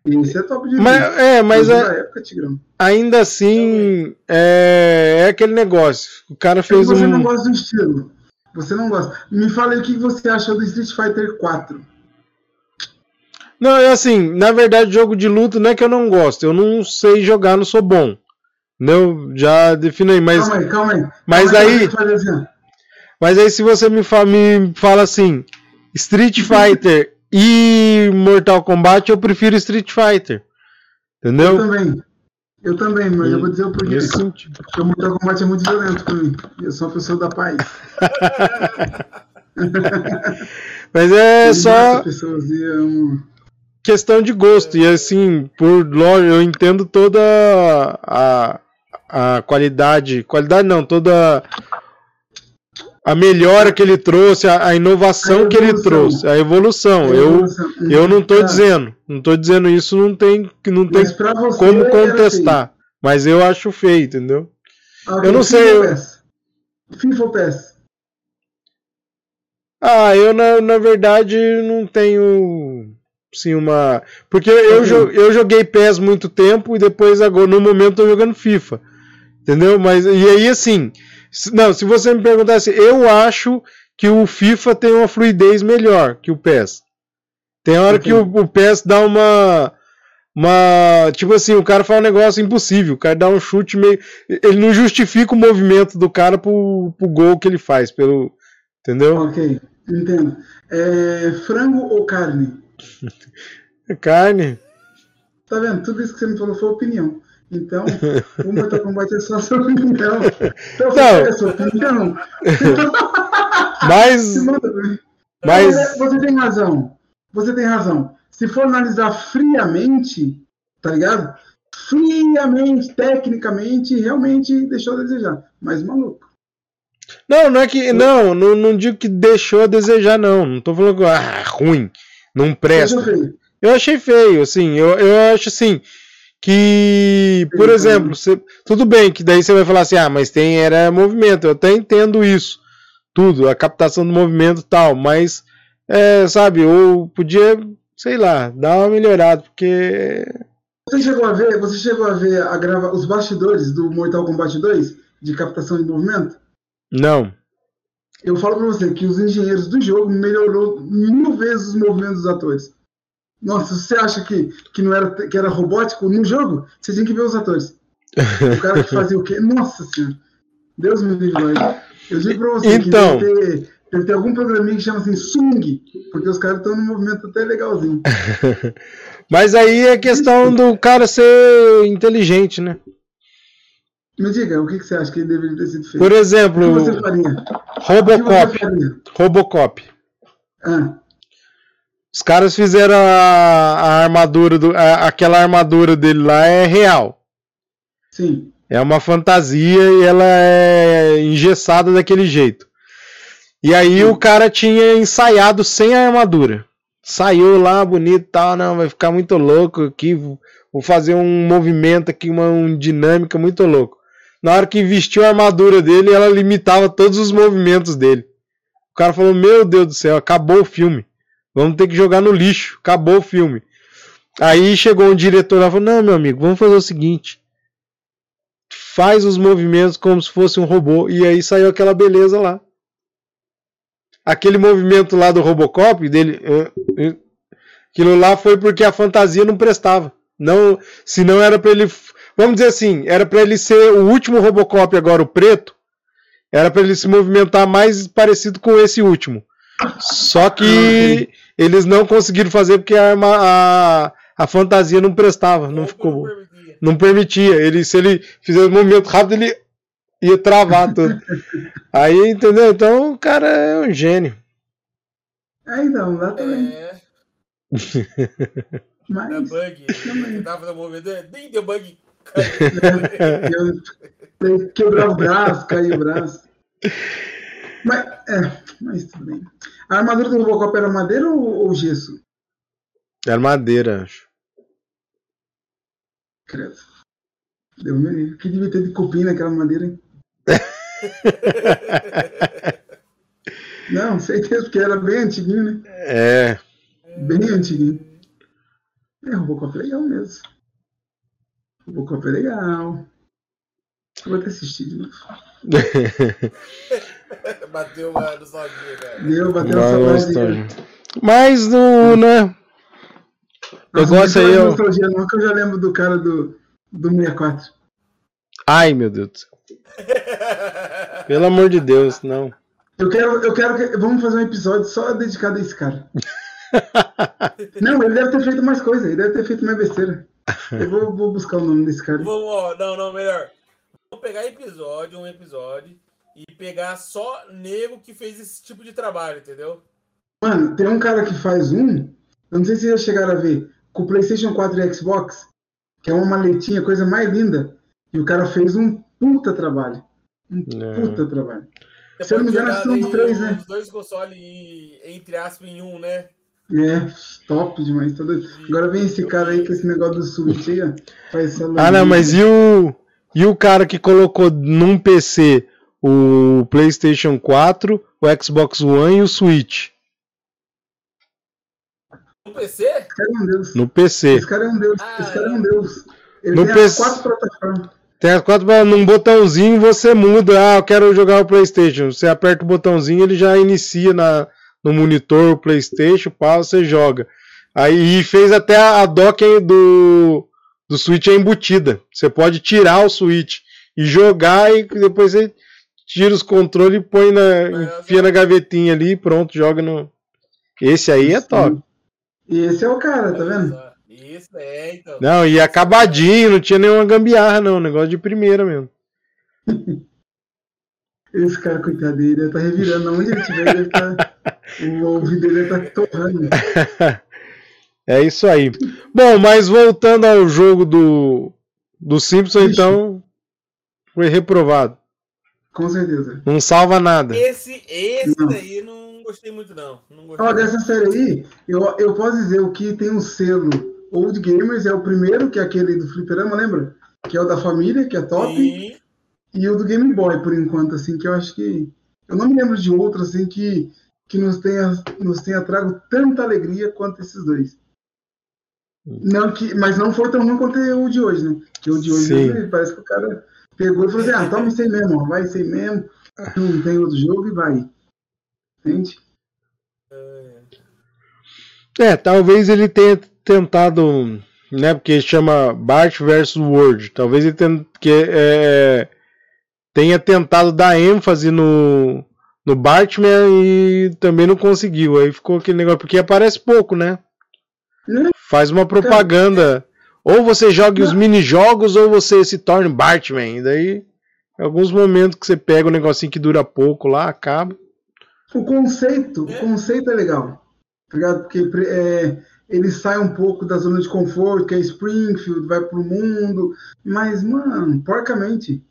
Esse é top de mas é, mas é- da época, Tigrão. ainda assim é, é aquele negócio. O cara fez Você não um gosta do estilo. Você não gosta. Me fala aí o que você achou do Street Fighter 4. Não, é assim, na verdade, jogo de luta não é que eu não gosto, eu não sei jogar, não sou bom. Não, já defino aí, mas, calma aí, calma aí. mas Calma aí- ó. mas aí se você me, fa- me fala assim, Street Fighter e Mortal Kombat, eu prefiro Street Fighter. Eu Entendeu? também. Eu também, mas eu vou dizer o porquê. Nesse sentido. Porque o Mortal Kombat é muito violento pra mim. Eu sou uma pessoa da paz. Mas é Eu só pessoas e questão de gosto. E assim, por lógico, eu entendo toda a, a qualidade. Qualidade não, toda a melhora que ele trouxe, a, a inovação A que ele evolução. trouxe, a evolução. Eu, eu não tô Tá. dizendo, não tô dizendo isso, não tem, não tem como era contestar. Mas eu acho feio, entendeu? Ah, Eu não FIFA sei, eu-? FIFA ou PES? Ah, eu na, na verdade não tenho sim uma. Porque eu, eu joguei PES muito tempo e depois agora no momento tô jogando FIFA. Entendeu? Mas e aí assim, não, se você me perguntasse, eu acho que o FIFA tem uma fluidez melhor que o PES. Tem hora Ok. que o, o PES dá uma uma, tipo assim, o cara fala um negócio impossível, o cara dá um chute meio, ele não justifica o movimento do cara pro, pro gol que ele faz, pelo, entendeu? Ok, entendo. É, frango ou carne? Carne. Tá vendo? Tudo isso que você me falou foi opinião. Então, o Mortal Kombat é só sua opinião. Então, Não. é sua opinião. Mas, mas Você, tem razão. Você tem razão. Se for analisar friamente, tá ligado? Friamente, tecnicamente, realmente deixou a desejar. Mas maluco. Não, não é que. Não, não, não digo que deixou a desejar, não. Não tô falando que ah, ruim, não presta. Eu achei feio, assim. Eu, eu acho assim. Que, por exemplo, você- tudo bem que daí você vai falar assim, ah, mas tem era movimento. Eu até entendo isso, tudo, a captação do movimento e tal, mas, é, sabe, eu podia, sei lá, dar uma melhorada, porque. Você chegou a ver, você chegou a ver a grava, os bastidores do Mortal Kombat 2 de captação de movimento? Não. Eu falo pra você que os engenheiros do jogo melhorou mil vezes os movimentos dos atores. Nossa, você acha que, que não era que era robótico no jogo? Você tinha que ver os atores. O cara que fazia o quê? Nossa senhora. Deus me livre. Eu digo pra você Então. que deve ter, deve ter algum programinha que chama assim swing, porque os caras estão num movimento até legalzinho. Mas aí é questão do cara ser inteligente, né? Me diga, o que, que você acha que ele deveria ter sido feito? Por exemplo, você faria? O que você Robocop. faria? Robocop. Ah, Os caras fizeram a, a armadura do. a- aquela armadura dele lá é real. sim. É uma fantasia e ela é engessada daquele jeito. E aí o cara tinha ensaiado sem a armadura. Saiu lá bonito e tal, não, vai ficar muito louco aqui. Vou fazer um movimento aqui, uma, uma dinâmica muito louco. Na hora que vestiu a armadura dele, ela limitava todos os movimentos dele. O cara falou: Meu Deus do céu, acabou o filme. Vamos ter que jogar no lixo. Acabou o filme. Aí chegou um diretor lá e falou: Não, meu amigo, vamos fazer o seguinte. Faz os movimentos como se fosse um robô. E aí saiu aquela beleza lá. Aquele movimento lá do Robocop, dele. eh, eh, Aquilo lá foi porque a fantasia não prestava. Não, se não era para ele. Vamos dizer assim, era para ele ser o último Robocop agora, o preto. Era para ele se movimentar mais parecido com esse último. Só que eles não conseguiram fazer porque a, arma- a, a fantasia não prestava, não ficou Não bom. permitia. Não permitia. Ele, se ele fizesse um movimento rápido, ele ia travar tudo. Aí, entendeu? Então o cara é um gênio. É, então, lá também. É, da Mas bug. Ele tava fazendo movimento, nem deu bug. quebrar o braço, cair o braço. Mas, é, mas tudo bem. A armadura do Robocop era madeira ou, ou gesso? Era madeira, acho. Credo. Deu me O que devia ter de cupim naquela madeira, hein? Não, certeza, porque era bem antiguinho, né? É. Bem antiguinho. É, Robocop é legal mesmo. Robocop é legal. Eu vou até assistir de novo. Bateu uma nostalgia, cara. Deu, bateu uma saudade. Mas no, né? Negócio não aí, ó. nostalgia não, que eu já lembro do cara do, do 64. Ai, meu Deus do céu. Pelo amor de Deus, não. Eu quero, eu quero que. Vamos fazer um episódio só dedicado a esse cara. não, ele deve ter feito mais coisa, ele deve ter feito mais besteira. Eu vou, vou buscar o nome desse cara. Vamos, ó, não, não, melhor. Vamos pegar episódio, um episódio, e pegar só nego que fez esse tipo de trabalho, entendeu? Mano, tem um cara que faz um. Eu não sei se vocês já chegaram a ver. Com o PlayStation 4 e Xbox. Que é uma maletinha, coisa mais linda. E o cara fez um puta trabalho. Um É. puta trabalho. Você Se eu não me engano, são os três, né? Os dois consoles, entre aspas, em um, né? É, top demais. Tá doido. Agora vem esse cara aí com esse negócio do Switch aí, ó. Ah, não, mas e o, e o cara que colocou num PC o PlayStation 4, o Xbox One e o Switch? No PC? Esse cara é um deus. No PC. Esse cara é um deus. Esse cara é um deus. Ele No tem PC. as quatro plataformas. Tem as quatro, num botãozinho você muda. Ah, eu quero jogar o PlayStation. Você aperta o botãozinho, ele já inicia na, no monitor o PlayStation, pá, você joga. Aí e fez até a, a dock aí do, do Switch é embutida. Você pode tirar o Switch e jogar e depois você tira os controles e põe na, enfia na gavetinha ali e pronto, joga no. Esse aí é top. E esse é o cara, tá vendo? Isso, é, então. Não, e acabadinho, não tinha nenhuma gambiarra, não. Negócio de primeira mesmo. Esse cara, coitado dele, ele tá revirando. Onde ele estiver, ele tá. O ouvido dele tá torrando. É isso aí. Bom, mas voltando ao jogo do, do Simpson, Ixi. então. Foi reprovado. Com certeza. Não salva nada. Esse, esse Não. daí não gostei muito, não. Não gostei. Ó, dessa série aí, eu, eu posso dizer o que tem um selo Old Gamers é o primeiro, que é aquele do Fliperama, lembra? Que é o da família, que é top. Sim. E o do Game Boy, por enquanto, assim, que eu acho que. Eu não me lembro de outro, assim, que, que nos, tenha, nos tenha trago tanta alegria quanto esses dois. Não que, mas não foi tão ruim quanto o de hoje, né? Que o de hoje Sim. parece que o cara pegou e falou assim: ah, toma isso aí mesmo, vai isso aí mesmo, não tem outro jogo e vai. Entende? É, talvez ele tenha tentado, né? Porque chama Bart vs World. Talvez ele tenha, que, é, tenha tentado dar ênfase no, no Batman e também não conseguiu. Aí ficou aquele negócio, porque aparece pouco, né? Né? Faz uma propaganda. Ou você joga os mini-jogos ou você se torna Batman. E daí, em alguns momentos que você pega um negocinho que dura pouco lá, acaba. O conceito, o conceito é legal, tá ligado? Porque é, ele sai um pouco da zona de conforto, que é Springfield, vai pro mundo, mas, mano, porcamente,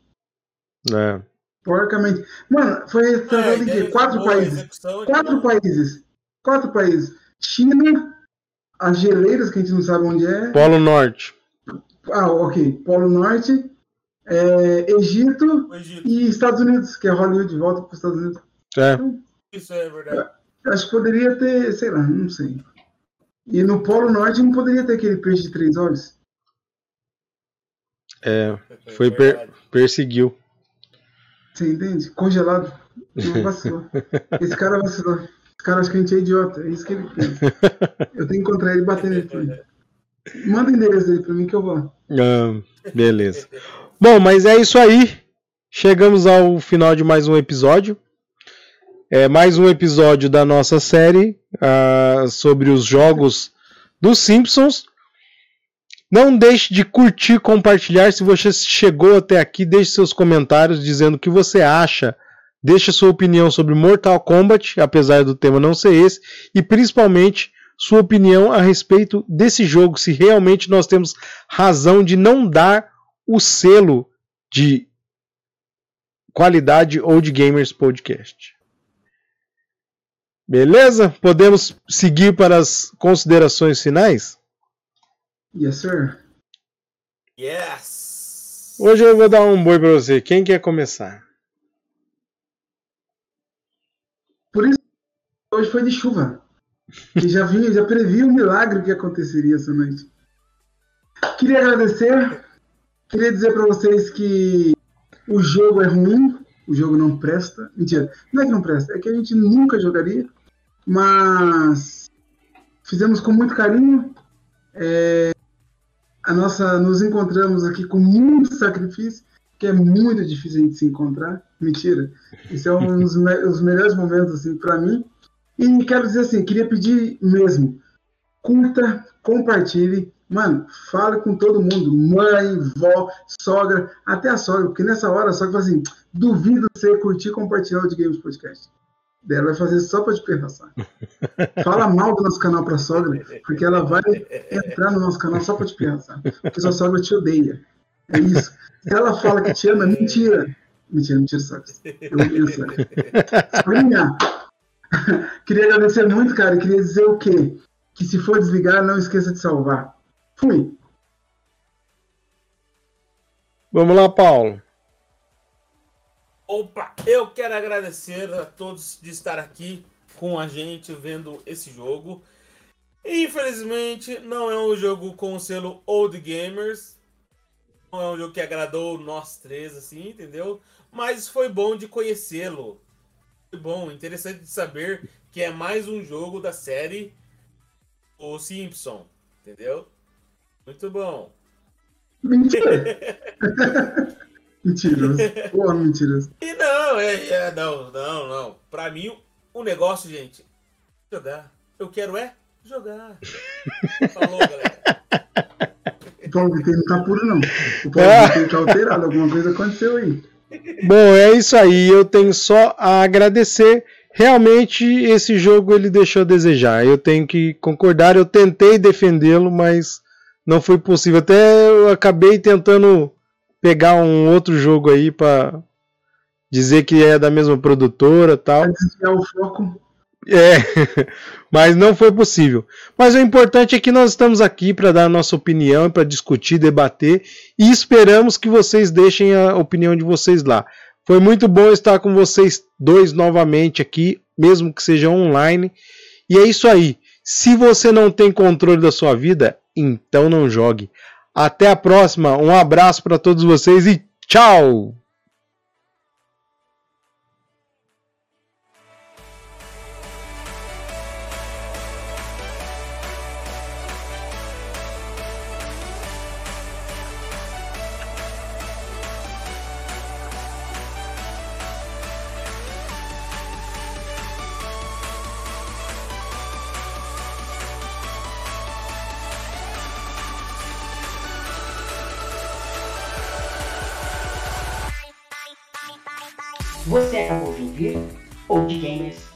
É. porcamente. Mano, foi É, retratado em ideia quê? Quatro países. é Quatro países. Quatro países. China, as geleiras, que a gente não sabe onde é. Polo Norte. Ah, ok. Polo Norte, é, Egito Egito. e Estados Unidos, que é Hollywood, volta para os Estados Unidos. É. Isso é verdade. Acho que poderia ter, sei lá, não sei. E no Polo Norte não poderia ter aquele peixe de três olhos? É. É Foi verdade. Perseguiu. Você entende? Congelado. Não vacilou. Esse cara vacilou. Cara acha que a gente é idiota. É isso que ele pensa. Eu tenho que encontrar ele e bater nele mim. Manda o endereço dele pra mim que eu vou. Ah, beleza. Bom, mas é isso aí. Chegamos ao final de mais um episódio. É mais um episódio da nossa série ah, sobre os jogos dos Simpsons. Não deixe de curtir, compartilhar. Se você chegou até aqui, deixe seus comentários dizendo o que você acha. Deixe sua opinião sobre Mortal Kombat, apesar do tema não ser esse, e principalmente sua opinião a respeito desse jogo, se realmente nós temos razão de não dar o selo de qualidade ou de Gamers Podcast. Beleza? Podemos seguir para as considerações finais? Yes, sir. Yes! Hoje eu vou dar um boi para você. Quem quer começar? Por isso, hoje foi de chuva. Que já vinha, já previa o milagre que aconteceria essa noite. Queria agradecer. Queria dizer pra vocês que o jogo é ruim, o jogo não presta. Mentira, não é que não presta, é que a gente nunca jogaria. Mas fizemos com muito carinho. É, a nossa, nos encontramos aqui com muito sacrifício, que é muito difícil a gente se encontrar. Mentira. Isso é um dos me- melhores momentos assim para mim. E quero dizer assim, queria pedir mesmo, curta, compartilhe, mano, fale com todo mundo, mãe, vó, sogra, até a sogra, porque nessa hora a sogra fala assim, duvido você curtir e compartilhar o de Games Podcast. Ela vai fazer só pra te perraçar. Fala mal do nosso canal pra sogra, porque ela vai entrar no nosso canal só pra te perraçar. Porque sua sogra te odeia. É isso. Se ela fala que te ama, é mentira. Mentira, mentira, sogra. Eu odeio a sogra. Sogrinha, queria agradecer muito, cara. e Queria dizer o quê? Que se for desligar, não esqueça de salvar. Fui. Vamos lá, Paulo. Opa, eu quero agradecer a todos de estar aqui com a gente vendo esse jogo. Infelizmente, não é um jogo com o selo Old Gamers. Não é um jogo que agradou nós três, assim, entendeu? Mas foi bom de conhecê-lo. Bom, interessante de saber que é mais um jogo da série O Simpson, entendeu? Muito bom. Mentira. mentiroso. Porra, mentiroso. E não, é, é, não, não, não. Pra mim, o negócio, gente, jogar. Eu quero é jogar. Falou, galera. Paulo que não tá puro, não. O Paulo que tá alterado, alguma coisa aconteceu aí. Bom, é isso aí. Eu tenho só a agradecer. Realmente esse jogo ele deixou a desejar. Eu tenho que concordar. Eu tentei defendê-lo, mas não foi possível. Até eu acabei tentando pegar um outro jogo aí para dizer que é da mesma produtora, tal. Desviar o foco. É, mas não foi possível. Mas o importante é que nós estamos aqui para dar a nossa opinião, para discutir, debater e esperamos que vocês deixem a opinião de vocês lá. Foi muito bom estar com vocês dois novamente aqui, mesmo que seja online. E é isso aí. Se você não tem controle da sua vida, então não jogue. Até a próxima. Um abraço para todos vocês e tchau! Você acabou de ouvir Old Gamers Podcast.